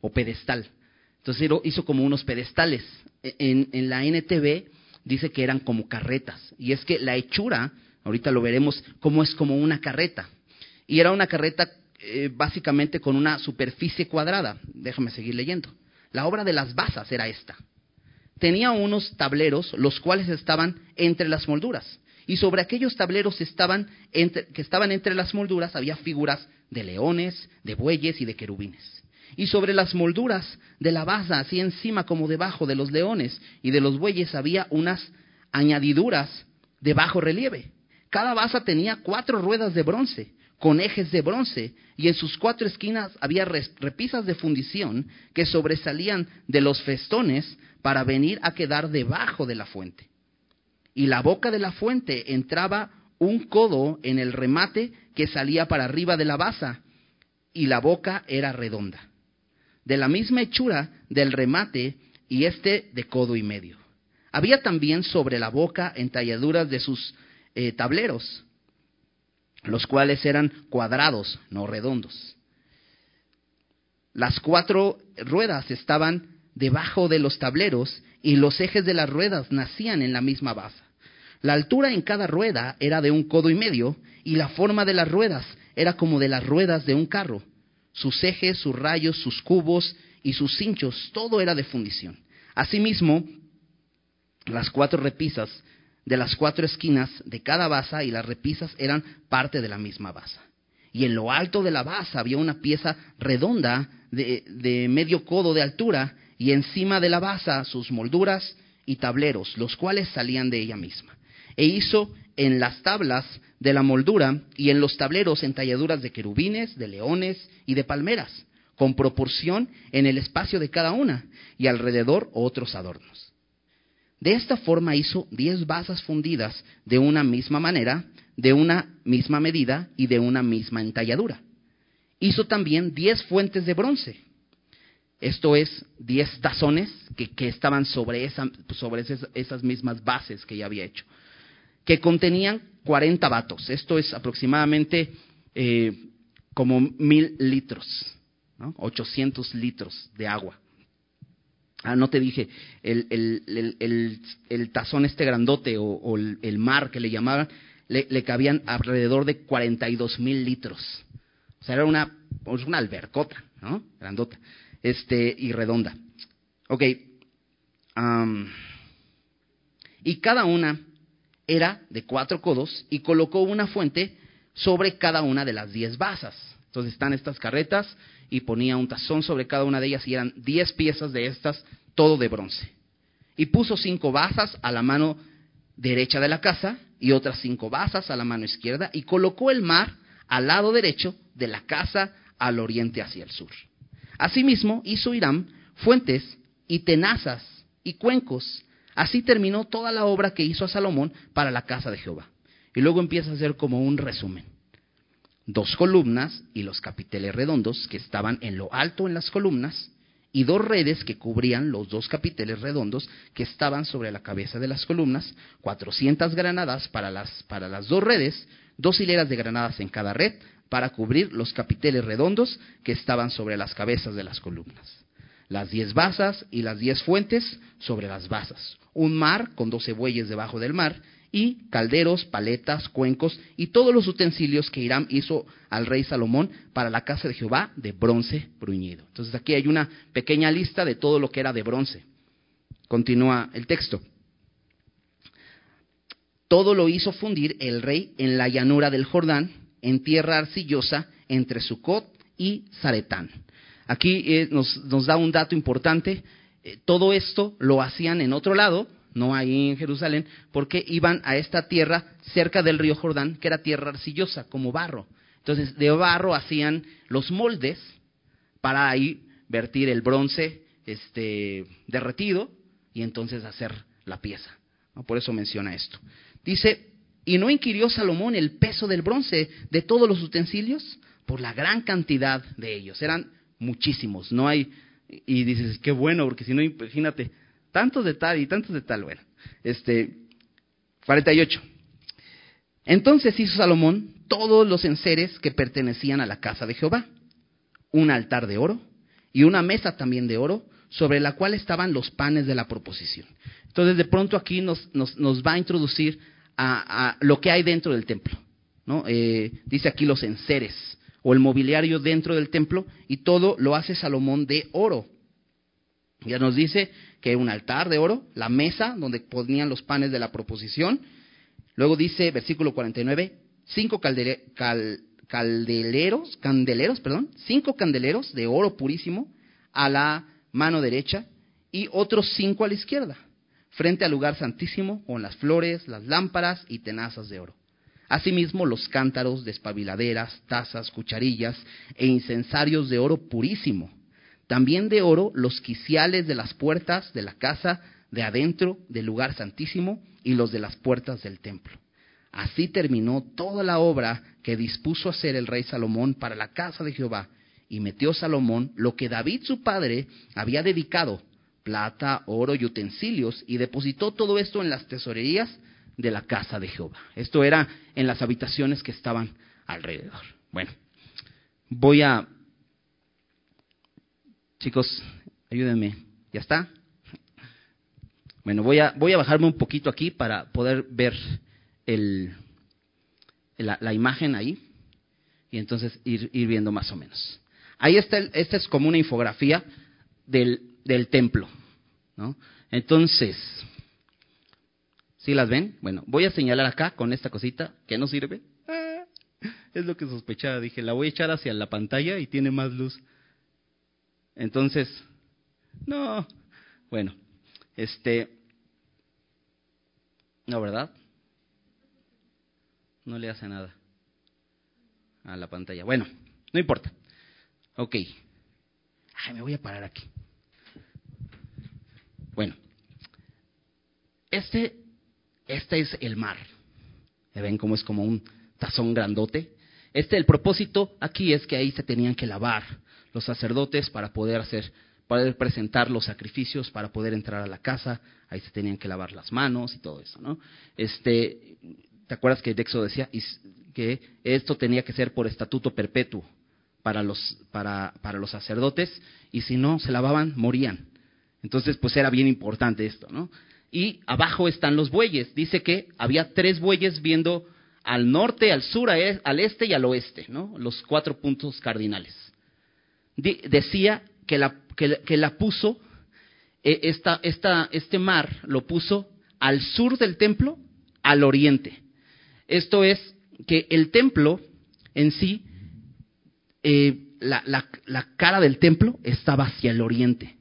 Speaker 1: o pedestal. Entonces hizo como unos pedestales. E, en, la NTV dice que eran como carretas. Y es que la hechura, ahorita lo veremos, como es como una carreta. Y era una carreta eh, básicamente con una superficie cuadrada. Déjame seguir leyendo. La obra de las basas era esta. Tenía unos tableros, los cuales estaban entre las molduras. Y sobre aquellos tableros estaban que estaban entre las molduras había figuras de leones, de bueyes y de querubines. Y sobre las molduras de la basa, así encima como debajo de los leones y de los bueyes, había unas añadiduras de bajo relieve. Cada basa tenía cuatro ruedas de bronce con ejes de bronce, y en sus cuatro esquinas había repisas de fundición que sobresalían de los festones para venir a quedar debajo de la fuente. Y la boca de la fuente entraba un codo en el remate que salía para arriba de la basa, y la boca era redonda. de la misma hechura del remate y este de codo y medio. Había también sobre la boca entalladuras de sus eh, tableros, los cuales eran cuadrados, no redondos. Las cuatro ruedas estaban debajo de los tableros y los ejes de las ruedas nacían en la misma base. La altura en cada rueda era de un codo y medio y la forma de las ruedas era como de las ruedas de un carro. Sus ejes, sus rayos, sus cubos y sus cinchos, todo era de fundición. Asimismo, las cuatro repisas de las cuatro esquinas de cada basa y las repisas eran parte de la misma basa. Y en lo alto de la basa había una pieza redonda de, medio codo de altura y encima de la basa sus molduras y tableros, los cuales salían de ella misma. E hizo en las tablas de la moldura y en los tableros entalladuras de querubines, de leones y de palmeras, con proporción en el espacio de cada una, y alrededor otros adornos. De esta forma hizo diez basas fundidas de una misma manera, de una misma medida y de una misma entalladura. Hizo también diez fuentes de bronce, esto es diez tazones que, estaban sobre, esa, esas, mismas bases que ya había hecho, que contenían 40 vatos. Esto es aproximadamente eh, como mil litros, ¿no? 800 litros de agua. Ah, no te dije, el, tazón este grandote o, el, mar que le llamaban, le, le, cabían alrededor de 42 mil litros. O sea, era una, pues una albercota, ¿no? Grandota este, y redonda. Ok. y cada una era de cuatro codos y colocó una fuente sobre cada una de las diez basas. Entonces están estas carretas y ponía un tazón sobre cada una de ellas y eran diez piezas de estas, todo de bronce. Y puso cinco basas a la mano derecha de la casa y otras cinco basas a la mano izquierda y colocó el mar al lado derecho de la casa al oriente hacia el sur. Asimismo, hizo Hiram fuentes y tenazas y cuencos. Así terminó toda la obra que hizo a Salomón para la casa de Jehová. Y luego empieza a hacer como un resumen. Dos columnas y los capiteles redondos que estaban en lo alto en las columnas y dos redes que cubrían los dos capiteles redondos que estaban sobre la cabeza de las columnas, cuatrocientas granadas para las, para las dos redes, dos hileras de granadas en cada red, para cubrir los capiteles redondos que estaban sobre las cabezas de las columnas. Las diez basas y las diez fuentes sobre las basas. Un mar con doce bueyes debajo del mar y calderos, paletas, cuencos y todos los utensilios que Hiram hizo al rey Salomón para la casa de Jehová de bronce bruñido. Entonces aquí hay una pequeña lista de todo lo que era de bronce. Continúa el texto. Todo lo hizo fundir el rey en la llanura del Jordán en tierra arcillosa entre Sucot y Zaretán. Aquí eh, nos, da un dato importante. Eh, todo esto lo hacían en otro lado, no ahí en Jerusalén, porque iban a esta tierra cerca del río Jordán, que era tierra arcillosa, como barro. Entonces, de barro hacían los moldes para ahí vertir el bronce este, derretido y entonces hacer la pieza. Por eso menciona esto. Dice, ¿Y no inquirió Salomón el peso del bronce de todos los utensilios? Por la gran cantidad de ellos. Eran muchísimos. No hay. Y dices, qué bueno, porque si no, imagínate, tantos de tal y tantos de tal. Bueno, este. 48. Entonces hizo Salomón todos los enseres que pertenecían a la casa de Jehová: un altar de oro y una mesa también de oro, sobre la cual estaban los panes de la proposición. Entonces, de pronto aquí nos, nos, nos va a introducir a, lo que hay dentro del templo. ¿no? Eh, dice aquí los enseres o el mobiliario dentro del templo y todo lo hace Salomón de oro. Ya nos dice que un altar de oro, la mesa donde ponían los panes de la proposición. Luego dice, versículo 49, cinco candeleros, candeleros, perdón, cinco candeleros de oro purísimo a la mano derecha y otros cinco a la izquierda frente al lugar santísimo con las flores, las lámparas y tenazas de oro. Asimismo, los cántaros, despabiladeras, tazas, cucharillas e incensarios de oro purísimo. También de oro los quiciales de las puertas de la casa de adentro del lugar santísimo y los de las puertas del templo. Así terminó toda la obra que dispuso hacer el rey Salomón para la casa de Jehová, y metió Salomón lo que David su padre había dedicado, plata, oro y utensilios, y depositó todo esto en las tesorerías de la casa de Jehová. Esto era en las habitaciones que estaban alrededor. Bueno, voy a... Chicos, ayúdenme. ¿Ya está? Bueno, voy a, voy a bajarme un poquito aquí para poder ver el, la, imagen ahí y entonces ir, ir, viendo más o menos. Ahí está, esta es como una infografía del, del templo. ¿no? Entonces, ¿sí las ven? Bueno, voy a señalar acá con esta cosita que no sirve. Es lo que sospechaba, dije, la voy a echar hacia la pantalla y tiene más luz. Entonces, no, bueno, este, no, ¿verdad? No le hace nada a la pantalla. Bueno, no importa. Ok. Ay, me voy a parar aquí. Bueno, este, este es el mar. ¿Ven cómo es como un tazón grandote? Este, el propósito aquí es que ahí se tenían que lavar los sacerdotes para poder hacer, poder presentar los sacrificios, para poder entrar a la casa. Ahí se tenían que lavar las manos y todo eso, ¿no? Este, ¿Te acuerdas que Dexo decía que esto tenía que ser por estatuto perpetuo para los, para, para los sacerdotes y si no se lavaban, morían? Entonces, pues era bien importante esto, ¿no? Y abajo están los bueyes. Dice que había tres bueyes viendo al norte, al sur, e, al este y al oeste, ¿no? Los cuatro puntos cardinales. Decía que la, que, la puso, eh, esta, esta, este mar lo puso al sur del templo, al oriente. Esto es que el templo en sí, eh, la, la, cara del templo estaba hacia el oriente.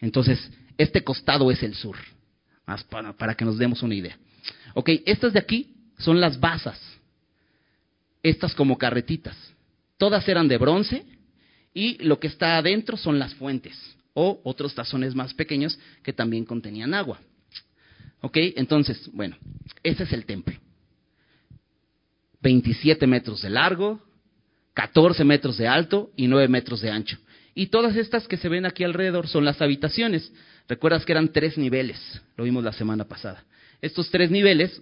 Speaker 1: Entonces, este costado es el sur, más para, para que nos demos una idea. Ok, estas de aquí son las basas, estas como carretitas. Todas eran de bronce y lo que está adentro son las fuentes o otros tazones más pequeños que también contenían agua. Ok, entonces, bueno, ese es el templo. 27 metros de largo, 14 metros de alto y 9 metros de ancho. Y todas estas que se ven aquí alrededor son las habitaciones. Recuerdas que eran tres niveles, lo vimos la semana pasada. Estos tres niveles,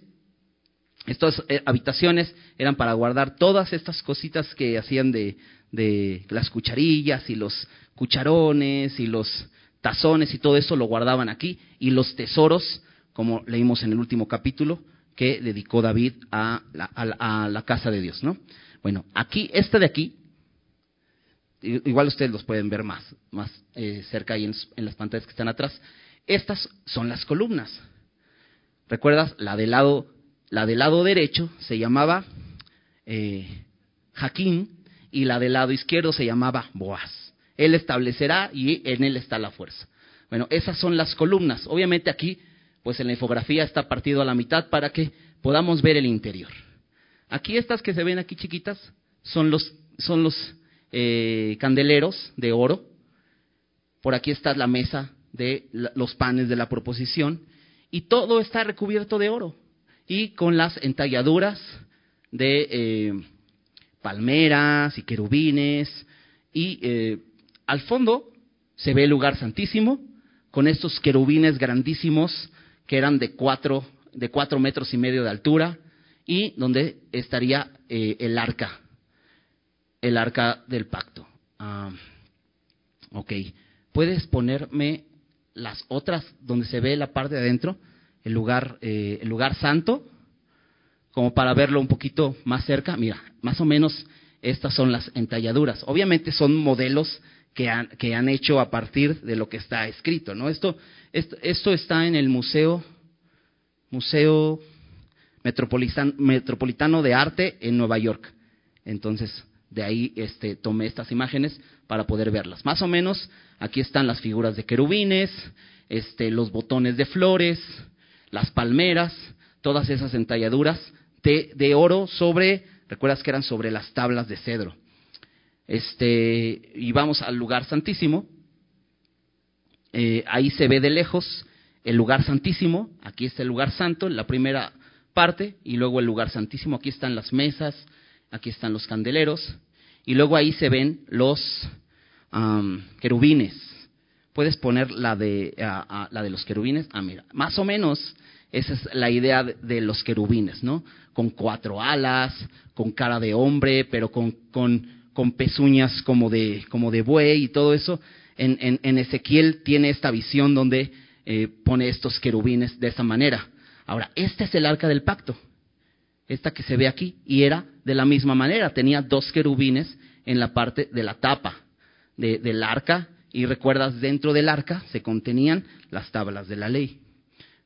Speaker 1: estas eh, habitaciones eran para guardar todas estas cositas que hacían de, de las cucharillas y los cucharones y los tazones y todo eso lo guardaban aquí. Y los tesoros, como leímos en el último capítulo, que dedicó David a la, casa de Dios, ¿no? Bueno, aquí, este de aquí, igual ustedes los pueden ver más, más eh, cerca ahí en, las pantallas que están atrás. Estas son las columnas. ¿Recuerdas? La del lado, la del lado derecho se llamaba eh, Jaquín y la del lado izquierdo se llamaba Boaz. Él establecerá y en él está la fuerza. Bueno, esas son las columnas. Obviamente aquí pues en la infografía está partido a la mitad para que podamos ver el interior. Aquí estas que se ven aquí chiquitas son los, son los eh, candeleros de oro. Por aquí está la mesa de los panes de la proposición. Y todo está recubierto de oro. Y con las entalladuras de eh, palmeras y querubines. Y eh, al fondo se ve el lugar santísimo con estos querubines grandísimos que eran de cuatro, de cuatro metros y medio de altura, y donde estaría eh, el arca, el arca del pacto. Ah, ok, ¿puedes ponerme las otras donde se ve la parte de adentro, el lugar, eh, el lugar santo, como para verlo un poquito más cerca? Mira, más o menos estas son las entalladuras. Obviamente son modelos que han, que han hecho a partir de lo que está escrito, ¿no? Esto esto, está en el Museo, Museo Metropolitano, de Arte en Nueva York. Entonces, de ahí este, tomé estas imágenes para poder verlas. Más o menos, aquí están las figuras de querubines, este, los botones de flores, las palmeras, todas esas entalladuras de, de, oro sobre, recuerdas que eran sobre las tablas de cedro. Este, y vamos al lugar santísimo, eh, ahí se ve de lejos el lugar santísimo, aquí está el lugar santo, la primera parte, y luego el lugar santísimo, aquí están las mesas, aquí están los candeleros, y luego ahí se ven los querubines. Puedes poner la de, la de los querubines. Ah, mira, más o menos esa es la idea de, los querubines, ¿no? Con cuatro alas, con cara de hombre, pero con, con, con pezuñas como de, como de buey y todo eso. En, en, Ezequiel tiene esta visión donde eh, pone estos querubines de esa manera. Ahora, este es el arca del pacto, esta que se ve aquí, y era de la misma manera, tenía dos querubines en la parte de la tapa de, del arca, y recuerdas, dentro del arca se contenían las tablas de la ley.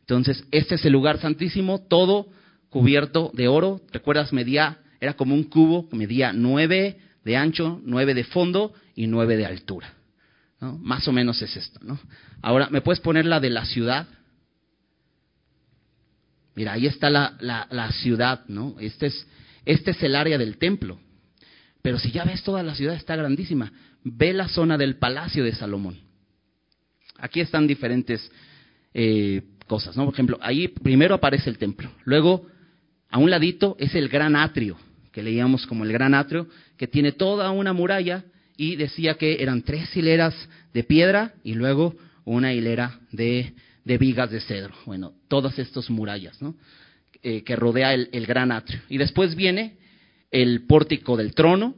Speaker 1: Entonces, este es el lugar santísimo, todo cubierto de oro. ¿Recuerdas? Medía, era como un cubo, medía nueve de ancho, nueve de fondo y nueve de altura. Más o menos es esto. ¿no? Ahora, ¿me puedes poner la de la ciudad? Mira, ahí está la, la, la ciudad, ¿no? Este es, este es el área del templo. Pero si ya ves toda la ciudad está grandísima. Ve la zona del palacio de Salomón. Aquí están diferentes eh, cosas, ¿no? Por ejemplo, ahí primero aparece el templo, luego a un ladito es el gran atrio, que leíamos como el gran atrio, que tiene toda una muralla y decía que eran tres hileras de piedra y luego una hilera de, de vigas de cedro. Bueno, todas estas murallas, ¿no? Eh, que rodea el, el, gran atrio. Y después viene el pórtico del trono,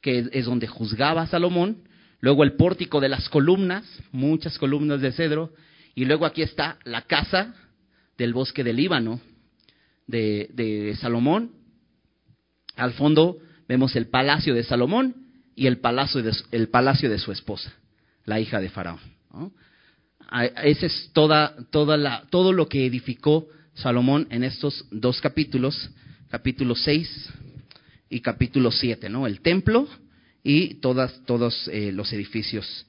Speaker 1: que es donde juzgaba Salomón, luego el pórtico de las columnas, muchas columnas de cedro, y luego aquí está la casa del bosque del Líbano de, Salomón. Al fondo vemos el palacio de Salomón y el palacio de, el palacio de su esposa, la hija de Faraón. Ese es toda, toda la, todo lo que edificó Salomón en estos dos capítulos, capítulo 6 y capítulo 7, ¿no? El templo y todas, todos eh, los edificios.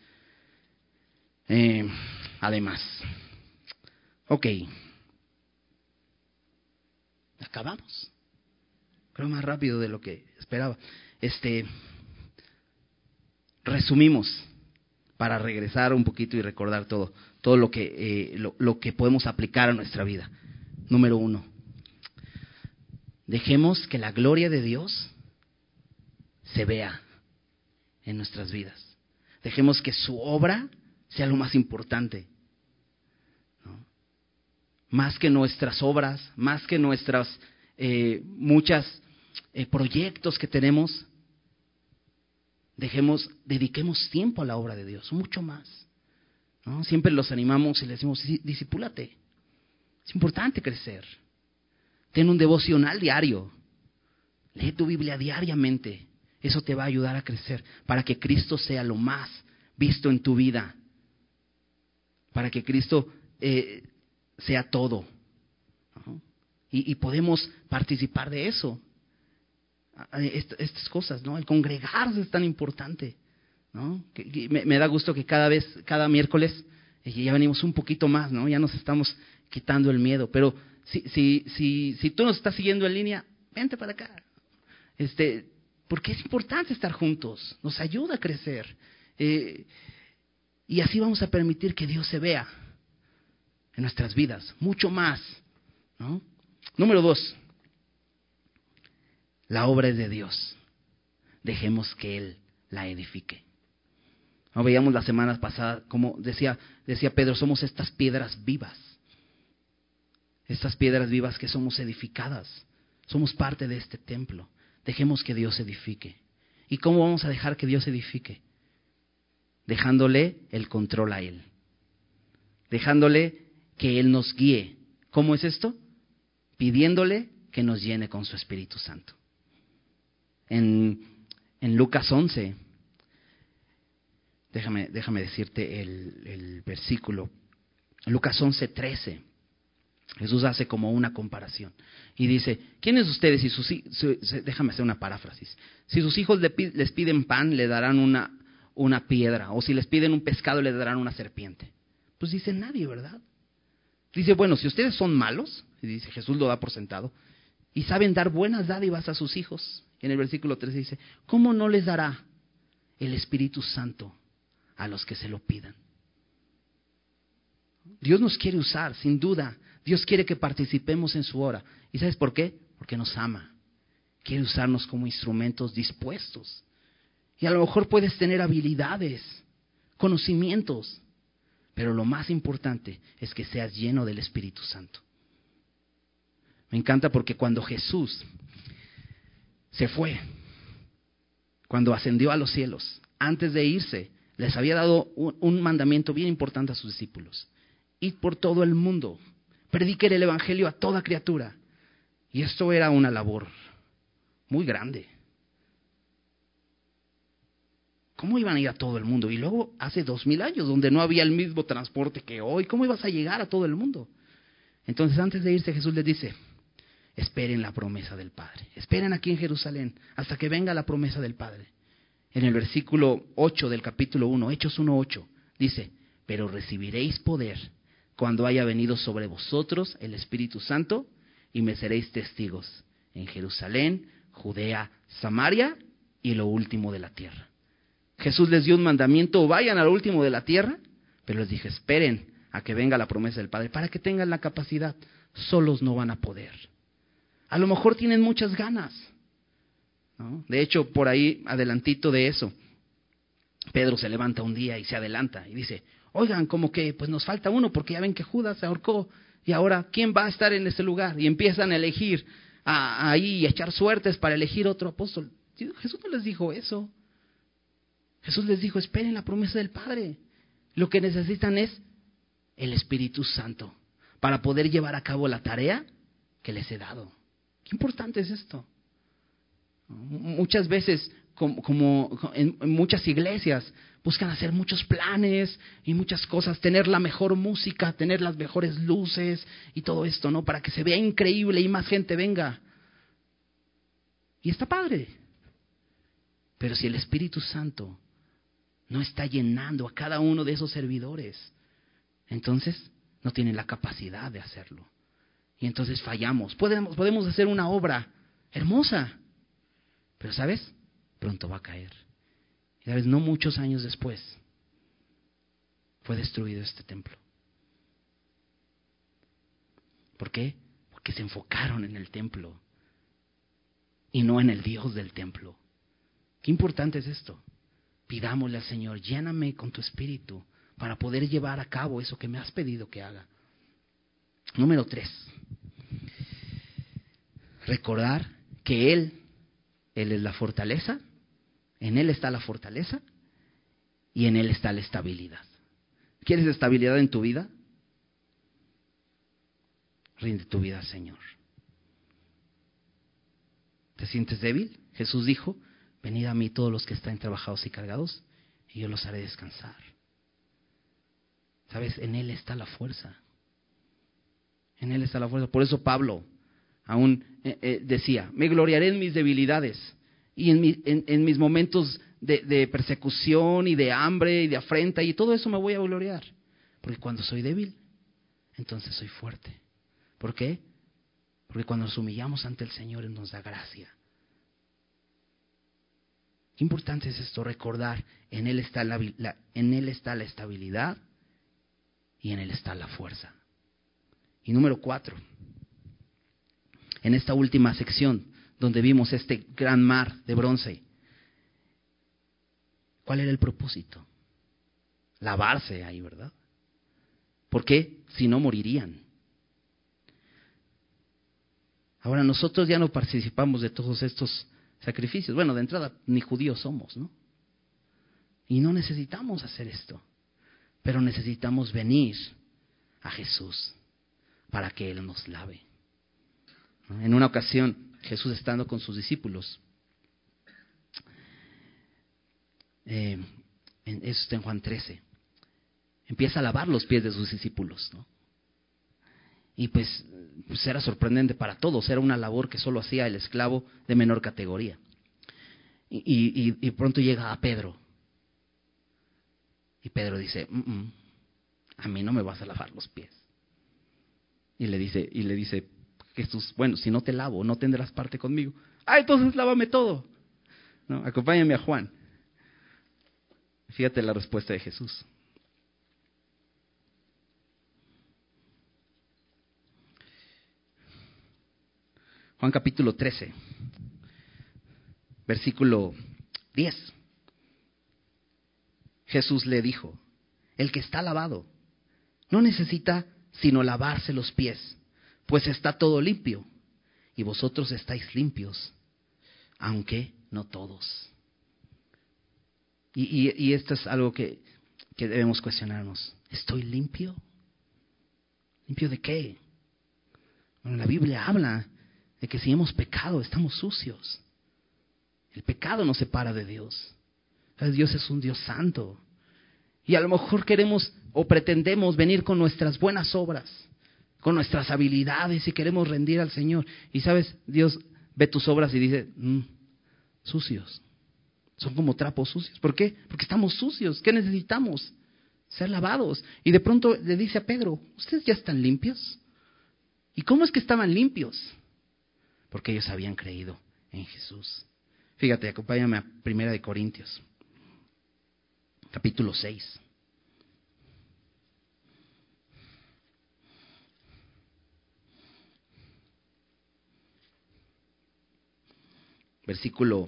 Speaker 1: Eh, además. Ok. Acabamos. Creo más rápido de lo que esperaba. Este, resumimos para regresar un poquito y recordar todo, todo lo que, eh, lo, lo que podemos aplicar a nuestra vida. Número uno, dejemos que la gloria de Dios se vea en nuestras vidas. Dejemos que su obra sea lo más importante más que nuestras obras, más que nuestras eh, muchas eh, proyectos que tenemos, dejemos, dediquemos tiempo a la obra de Dios, mucho más. ¿no? Siempre los animamos y les decimos, disipúlate. Es importante crecer. Ten un devocional diario. Lee tu Biblia diariamente. Eso te va a ayudar a crecer para que Cristo sea lo más visto en tu vida. Para que Cristo eh, sea todo. Y, podemos participar de eso. estas cosas, ¿no? El congregarse es tan importante. ¿no? me, da gusto que cada vez, cada miércoles, eh, ya venimos un poquito más, ¿no? Ya nos estamos quitando el miedo. Pero si, si, si, si tú nos estás siguiendo en línea, vente para acá. Este, porque es importante estar juntos, nos ayuda a crecer. Eh, y así vamos a permitir que Dios se vea en nuestras vidas, mucho más. ¿no? Número dos, la obra es de Dios. Dejemos que Él la edifique. ¿No? Veíamos las semanas pasadas, como decía, decía Pedro, somos estas piedras vivas. Estas piedras vivas que somos edificadas. Somos parte de este templo. Dejemos que Dios edifique. ¿Y cómo vamos a dejar que Dios edifique? Dejándole el control a Él. Dejándole que Él nos guíe. ¿Cómo es esto? Pidiéndole que nos llene con su Espíritu Santo. En, en Lucas 11, déjame, déjame decirte el, versículo, Lucas 11, 13. Jesús hace como una comparación y dice, ¿quiénes ustedes y sus déjame hacer una paráfrasis, si sus hijos les piden pan, le darán una, una piedra, o si les piden un pescado, le darán una serpiente? Pues dice nadie, ¿verdad? Dice, bueno, si ustedes son malos, y dice Jesús lo da por sentado, y saben dar buenas dádivas a sus hijos, en el versículo 3 dice, ¿cómo no les dará el Espíritu Santo a los que se lo pidan? Dios nos quiere usar, sin duda. Dios quiere que participemos en su obra. ¿Y sabes por qué? Porque nos ama. Quiere usarnos como instrumentos dispuestos Y a lo mejor puedes tener habilidades, conocimientos, pero lo más importante es que seas lleno del Espíritu Santo. Me encanta porque cuando Jesús se fue, cuando ascendió a los cielos, antes de irse, les había dado un, mandamiento bien importante a sus discípulos. Ir por todo el mundo, prediquen el Evangelio a toda criatura. Y esto era una labor muy grande. ¿Cómo iban a ir a todo el mundo? Y luego hace dos mil años, donde no había el mismo transporte que hoy, ¿cómo ibas a llegar a todo el mundo? Entonces antes de irse Jesús les dice, esperen la promesa del Padre, esperen aquí en Jerusalén hasta que venga la promesa del Padre. En el versículo 8 del capítulo 1, Hechos 1.8, dice, pero recibiréis poder cuando haya venido sobre vosotros el Espíritu Santo y me seréis testigos en Jerusalén, Judea, Samaria y lo último de la tierra. Jesús les dio un mandamiento, vayan al último de la tierra, pero les dije, esperen a que venga la promesa del Padre, para que tengan la capacidad. Solos no van a poder. A lo mejor tienen muchas ganas. De hecho, por ahí, adelantito de eso, Pedro se levanta un día y se adelanta y dice, oigan, como que pues nos falta uno, porque ya ven que Judas se ahorcó, y ahora, ¿quién va a estar en ese lugar? Y empiezan a elegir ahí y a echar suertes para elegir otro apóstol. Jesús no les dijo eso. Jesús les dijo, esperen la promesa del Padre. Lo que necesitan es el Espíritu Santo para poder llevar a cabo la tarea que les he dado. Qué importante es esto. Muchas veces, como, en, muchas iglesias, buscan hacer muchos planes y muchas cosas, tener la mejor música, tener las mejores luces y todo esto, ¿no? Para que se vea increíble y más gente venga. Y está padre. Pero si el Espíritu Santo no está llenando a cada uno de esos servidores. Entonces no tienen la capacidad de hacerlo. Y entonces fallamos. Podemos, podemos hacer una obra hermosa, pero ¿sabes? Pronto va a caer. Y sabes, no muchos años después fue destruido este templo. ¿Por qué? Porque se enfocaron en el templo y no en el Dios del templo. Qué importante es esto. Pidámosle al Señor, lléname con tu espíritu para poder llevar a cabo eso que me has pedido que haga. Número tres, recordar que Él, Él es la fortaleza, en Él está la fortaleza y en Él está la estabilidad. ¿Quieres estabilidad en tu vida? Rinde tu vida Señor. ¿Te sientes débil? Jesús dijo, Venid a mí todos los que están trabajados y cargados, y yo los haré descansar. ¿Sabes? En Él está la fuerza. En Él está la fuerza. Por eso Pablo aún eh, eh, decía, me gloriaré en mis debilidades y en, mis momentos de, de, persecución y de hambre y de afrenta y todo eso me voy a gloriar. Porque cuando soy débil, entonces soy fuerte. ¿Por qué? Porque cuando nos humillamos ante el Señor, Él nos da gracia. Qué importante es esto, recordar, en Él está la, en Él está la estabilidad y en Él está la fuerza. Y número cuatro, en esta última sección donde vimos este gran mar de bronce, ¿cuál era el propósito? Lavarse ahí, ¿verdad? ¿Por qué? Si no morirían. Ahora nosotros ya no participamos de todos estos sacrificios. Bueno, de entrada, ni judíos somos, ¿no? Y no necesitamos hacer esto, pero necesitamos venir a Jesús para que Él nos lave. En una ocasión, Jesús estando con sus discípulos, eh, eso está en Juan 13, empieza a lavar los pies de sus discípulos, ¿no? Y pues, pues, era sorprendente para todos, era una labor que solo hacía el esclavo de menor categoría. Y, pronto llega a Pedro. Y Pedro dice, a mí no me vas a lavar los pies. Y le dice, y le dice Jesús, bueno, si no te lavo, no tendrás parte conmigo. Ah, entonces lávame todo. No, acompáñame a Juan. Fíjate la respuesta de Jesús. Juan capítulo 13, versículo 10. Jesús le dijo, el que está lavado no necesita sino lavarse los pies, pues está todo limpio, y vosotros estáis limpios, aunque no todos. Y, esto es algo que, que debemos cuestionarnos. ¿Estoy limpio? ¿Limpio de qué? Bueno, la Biblia habla de que si hemos pecado, estamos sucios. El pecado nos separa de Dios. Dios es un Dios santo. Y a lo mejor queremos o pretendemos venir con nuestras buenas obras, con nuestras habilidades y queremos rendir al Señor. Y sabes, Dios ve tus obras y dice, mm, sucios. Son como trapos sucios. ¿Por qué? Porque estamos sucios. ¿Qué necesitamos? Ser lavados. Y de pronto le dice a Pedro, ¿ustedes ya están limpios? ¿Y cómo es que estaban limpios? Porque ellos habían creído en Jesús. Fíjate, acompáñame a Primera de Corintios, capítulo 6. Versículo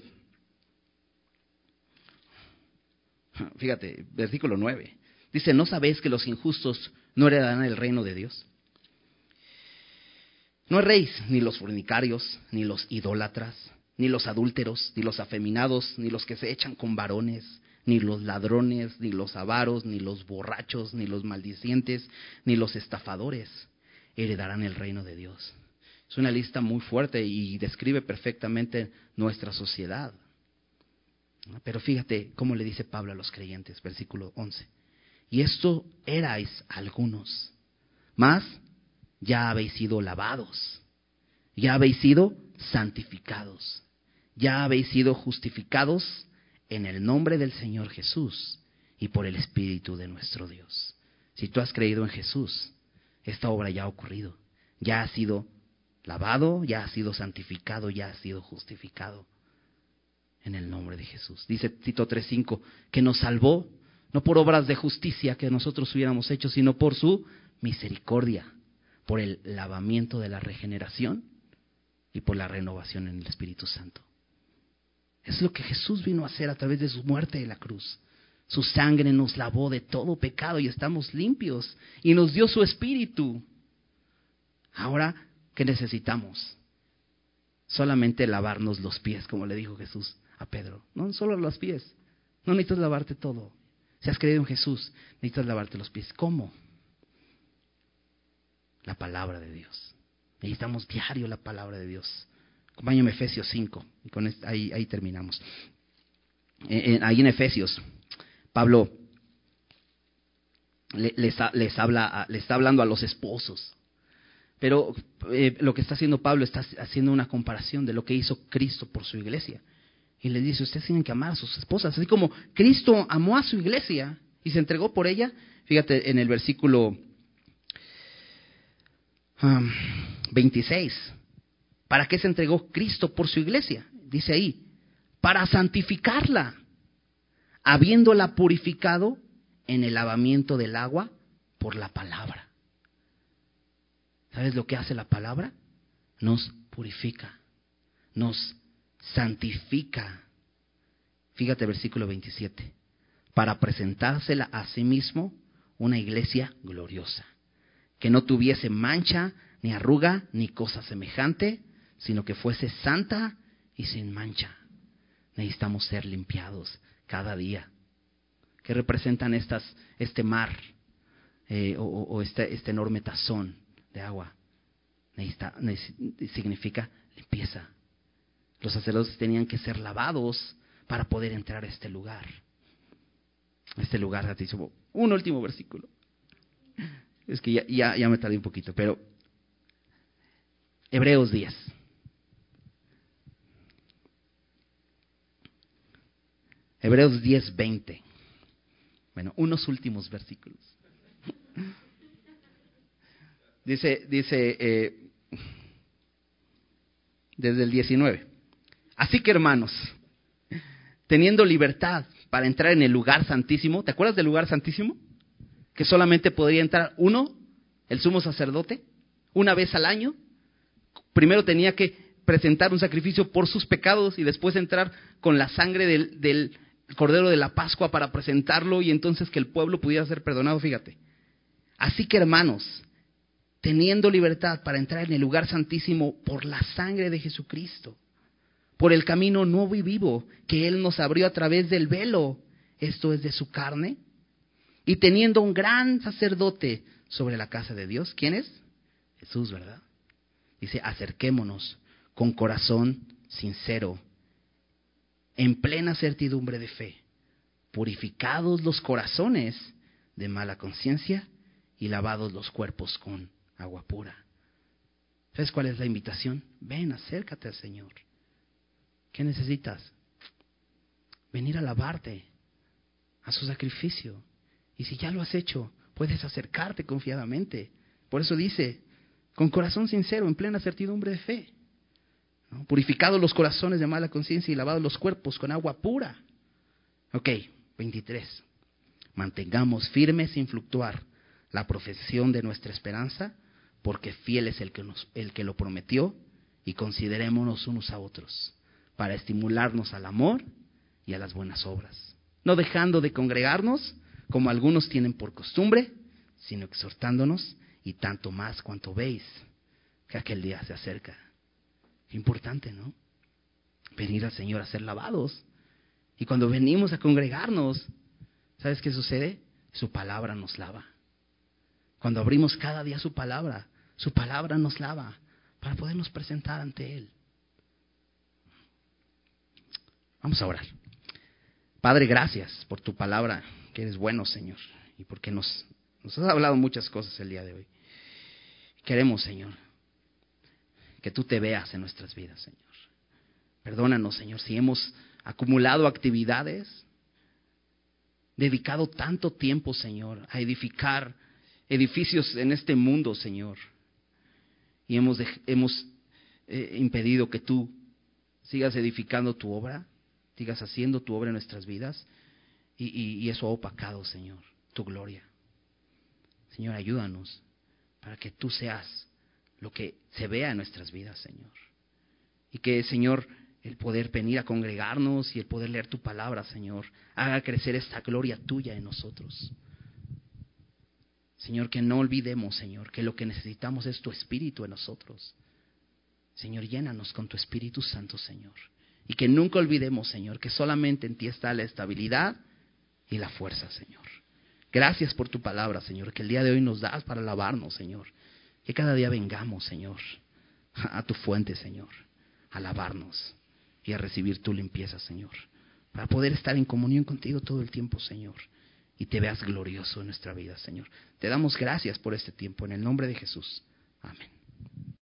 Speaker 1: Fíjate, versículo 9. Dice, ¿no sabéis que los injustos no heredarán el reino de Dios? No erréis ni los fornicarios, ni los idólatras, ni los adúlteros, ni los afeminados, ni los que se echan con varones, ni los ladrones, ni los avaros, ni los borrachos, ni los maldicientes, ni los estafadores heredarán el reino de Dios. Es una lista muy fuerte y describe perfectamente nuestra sociedad. Pero fíjate cómo le dice Pablo a los creyentes, versículo 11. Y esto erais algunos, mas ya habéis sido lavados, ya habéis sido santificados, ya habéis sido justificados en el nombre del Señor Jesús y por el Espíritu de nuestro Dios. Si tú has creído en Jesús, esta obra ya ha ocurrido, ya ha sido lavado, ya ha sido santificado, ya ha sido justificado en el nombre de Jesús. Dice Tito 3:5 que nos salvó no por obras de justicia que nosotros hubiéramos hecho, sino por su misericordia, por el lavamiento de la regeneración y por la renovación en el Espíritu Santo. Es lo que Jesús vino a hacer a través de su muerte en la cruz. Su sangre nos lavó de todo pecado y estamos limpios y nos dio su espíritu. Ahora, ¿qué necesitamos? Solamente lavarnos los pies, como le dijo Jesús a Pedro. No solo los pies. No necesitas lavarte todo. Si has creído en Jesús, necesitas lavarte los pies. ¿Cómo? La palabra de Dios. Necesitamos diario la palabra de Dios. Acompáñame Efesios 5. Y con ahí, ahí terminamos. ahí en Efesios, Pablo les, les, habla, les está hablando a los esposos. Pero eh, lo que está haciendo Pablo está haciendo una comparación de lo que hizo Cristo por su iglesia. Y le dice, ustedes tienen que amar a sus esposas. Así como Cristo amó a su iglesia y se entregó por ella. Fíjate en el versículo 26. ¿Para qué se entregó Cristo por su iglesia? Dice ahí, para santificarla, habiéndola purificado en el lavamiento del agua por la palabra. ¿Sabes lo que hace la palabra? Nos purifica, nos santifica. Fíjate versículo 27. Para presentársela a sí mismo una iglesia gloriosa, que no tuviese mancha, ni arruga, ni cosa semejante, sino que fuese santa y sin mancha. Necesitamos ser limpiados cada día. ¿Qué representan estas, este mar eh, o, este, este, enorme tazón de agua? significa limpieza. Los sacerdotes tenían que ser lavados para poder entrar a este lugar. Este lugar. Un último versículo. Es que ya, ya, me tardé un poquito, pero Hebreos 10. Hebreos 10, 20. Bueno, unos últimos versículos. Dice, dice eh, desde el 19. Así que hermanos, teniendo libertad para entrar en el lugar santísimo, ¿te acuerdas del lugar santísimo? Que solamente podría entrar uno, el sumo sacerdote, una vez al año. Primero tenía que presentar un sacrificio por sus pecados y después entrar con la sangre del, el Cordero de la Pascua para presentarlo y entonces que el pueblo pudiera ser perdonado, fíjate. Así que hermanos, teniendo libertad para entrar en el lugar santísimo por la sangre de Jesucristo, por el camino nuevo y vivo que Él nos abrió a través del velo, esto es de su carne, y teniendo un gran sacerdote sobre la casa de Dios, ¿quién es? Jesús, ¿verdad? Dice, acerquémonos con corazón sincero, en plena certidumbre de fe, purificados los corazones de mala conciencia y lavados los cuerpos con agua pura. ¿Sabes cuál es la invitación? Ven, acércate al Señor. ¿Qué necesitas? Venir a lavarte a su sacrificio. Y si ya lo has hecho, puedes acercarte confiadamente. Por eso dice, con corazón sincero, en plena certidumbre de fe. Purificados los corazones de mala conciencia y lavados los cuerpos con agua pura. Ok, 23. Mantengamos firme sin fluctuar la profesión de nuestra esperanza, porque fiel es el que, nos, el que lo prometió, y considerémonos unos a otros, para estimularnos al amor y a las buenas obras. No dejando de congregarnos, como algunos tienen por costumbre, sino exhortándonos, y tanto más cuanto veis que aquel día se acerca. Importante, ¿no? Venir al Señor a ser lavados. Y cuando venimos a congregarnos, ¿sabes qué sucede? Su palabra nos lava. Cuando abrimos cada día su palabra, su palabra nos lava para podernos presentar ante Él. Vamos a orar. Padre, gracias por tu palabra, que eres bueno, Señor, y porque nos, nos has hablado muchas cosas el día de hoy. Queremos, Señor, que tú te veas en nuestras vidas, Señor. Perdónanos, Señor, si hemos acumulado actividades, dedicado tanto tiempo, Señor, a edificar edificios en este mundo, Señor, y hemos, hemos eh, impedido que tú sigas edificando tu obra, sigas haciendo tu obra en nuestras vidas, y, y eso ha opacado, Señor, tu gloria. Señor, ayúdanos para que tú seas lo que se vea en nuestras vidas, Señor. Y que, Señor, el poder venir a congregarnos y el poder leer tu palabra, Señor, haga crecer esta gloria tuya en nosotros. Señor, que no olvidemos, Señor, que lo que necesitamos es tu Espíritu en nosotros. Señor, llénanos con tu Espíritu Santo, Señor. Y que nunca olvidemos, Señor, que solamente en ti está la estabilidad y la fuerza, Señor. Gracias por tu palabra, Señor, que el día de hoy nos das para alabarnos, Señor. Que cada día vengamos, Señor, a tu fuente, Señor, a alabarnos y a recibir tu limpieza, Señor, para poder estar en comunión contigo todo el tiempo, Señor, y te veas glorioso en nuestra vida, Señor. Te damos gracias por este tiempo, en el nombre de Jesús. Amén.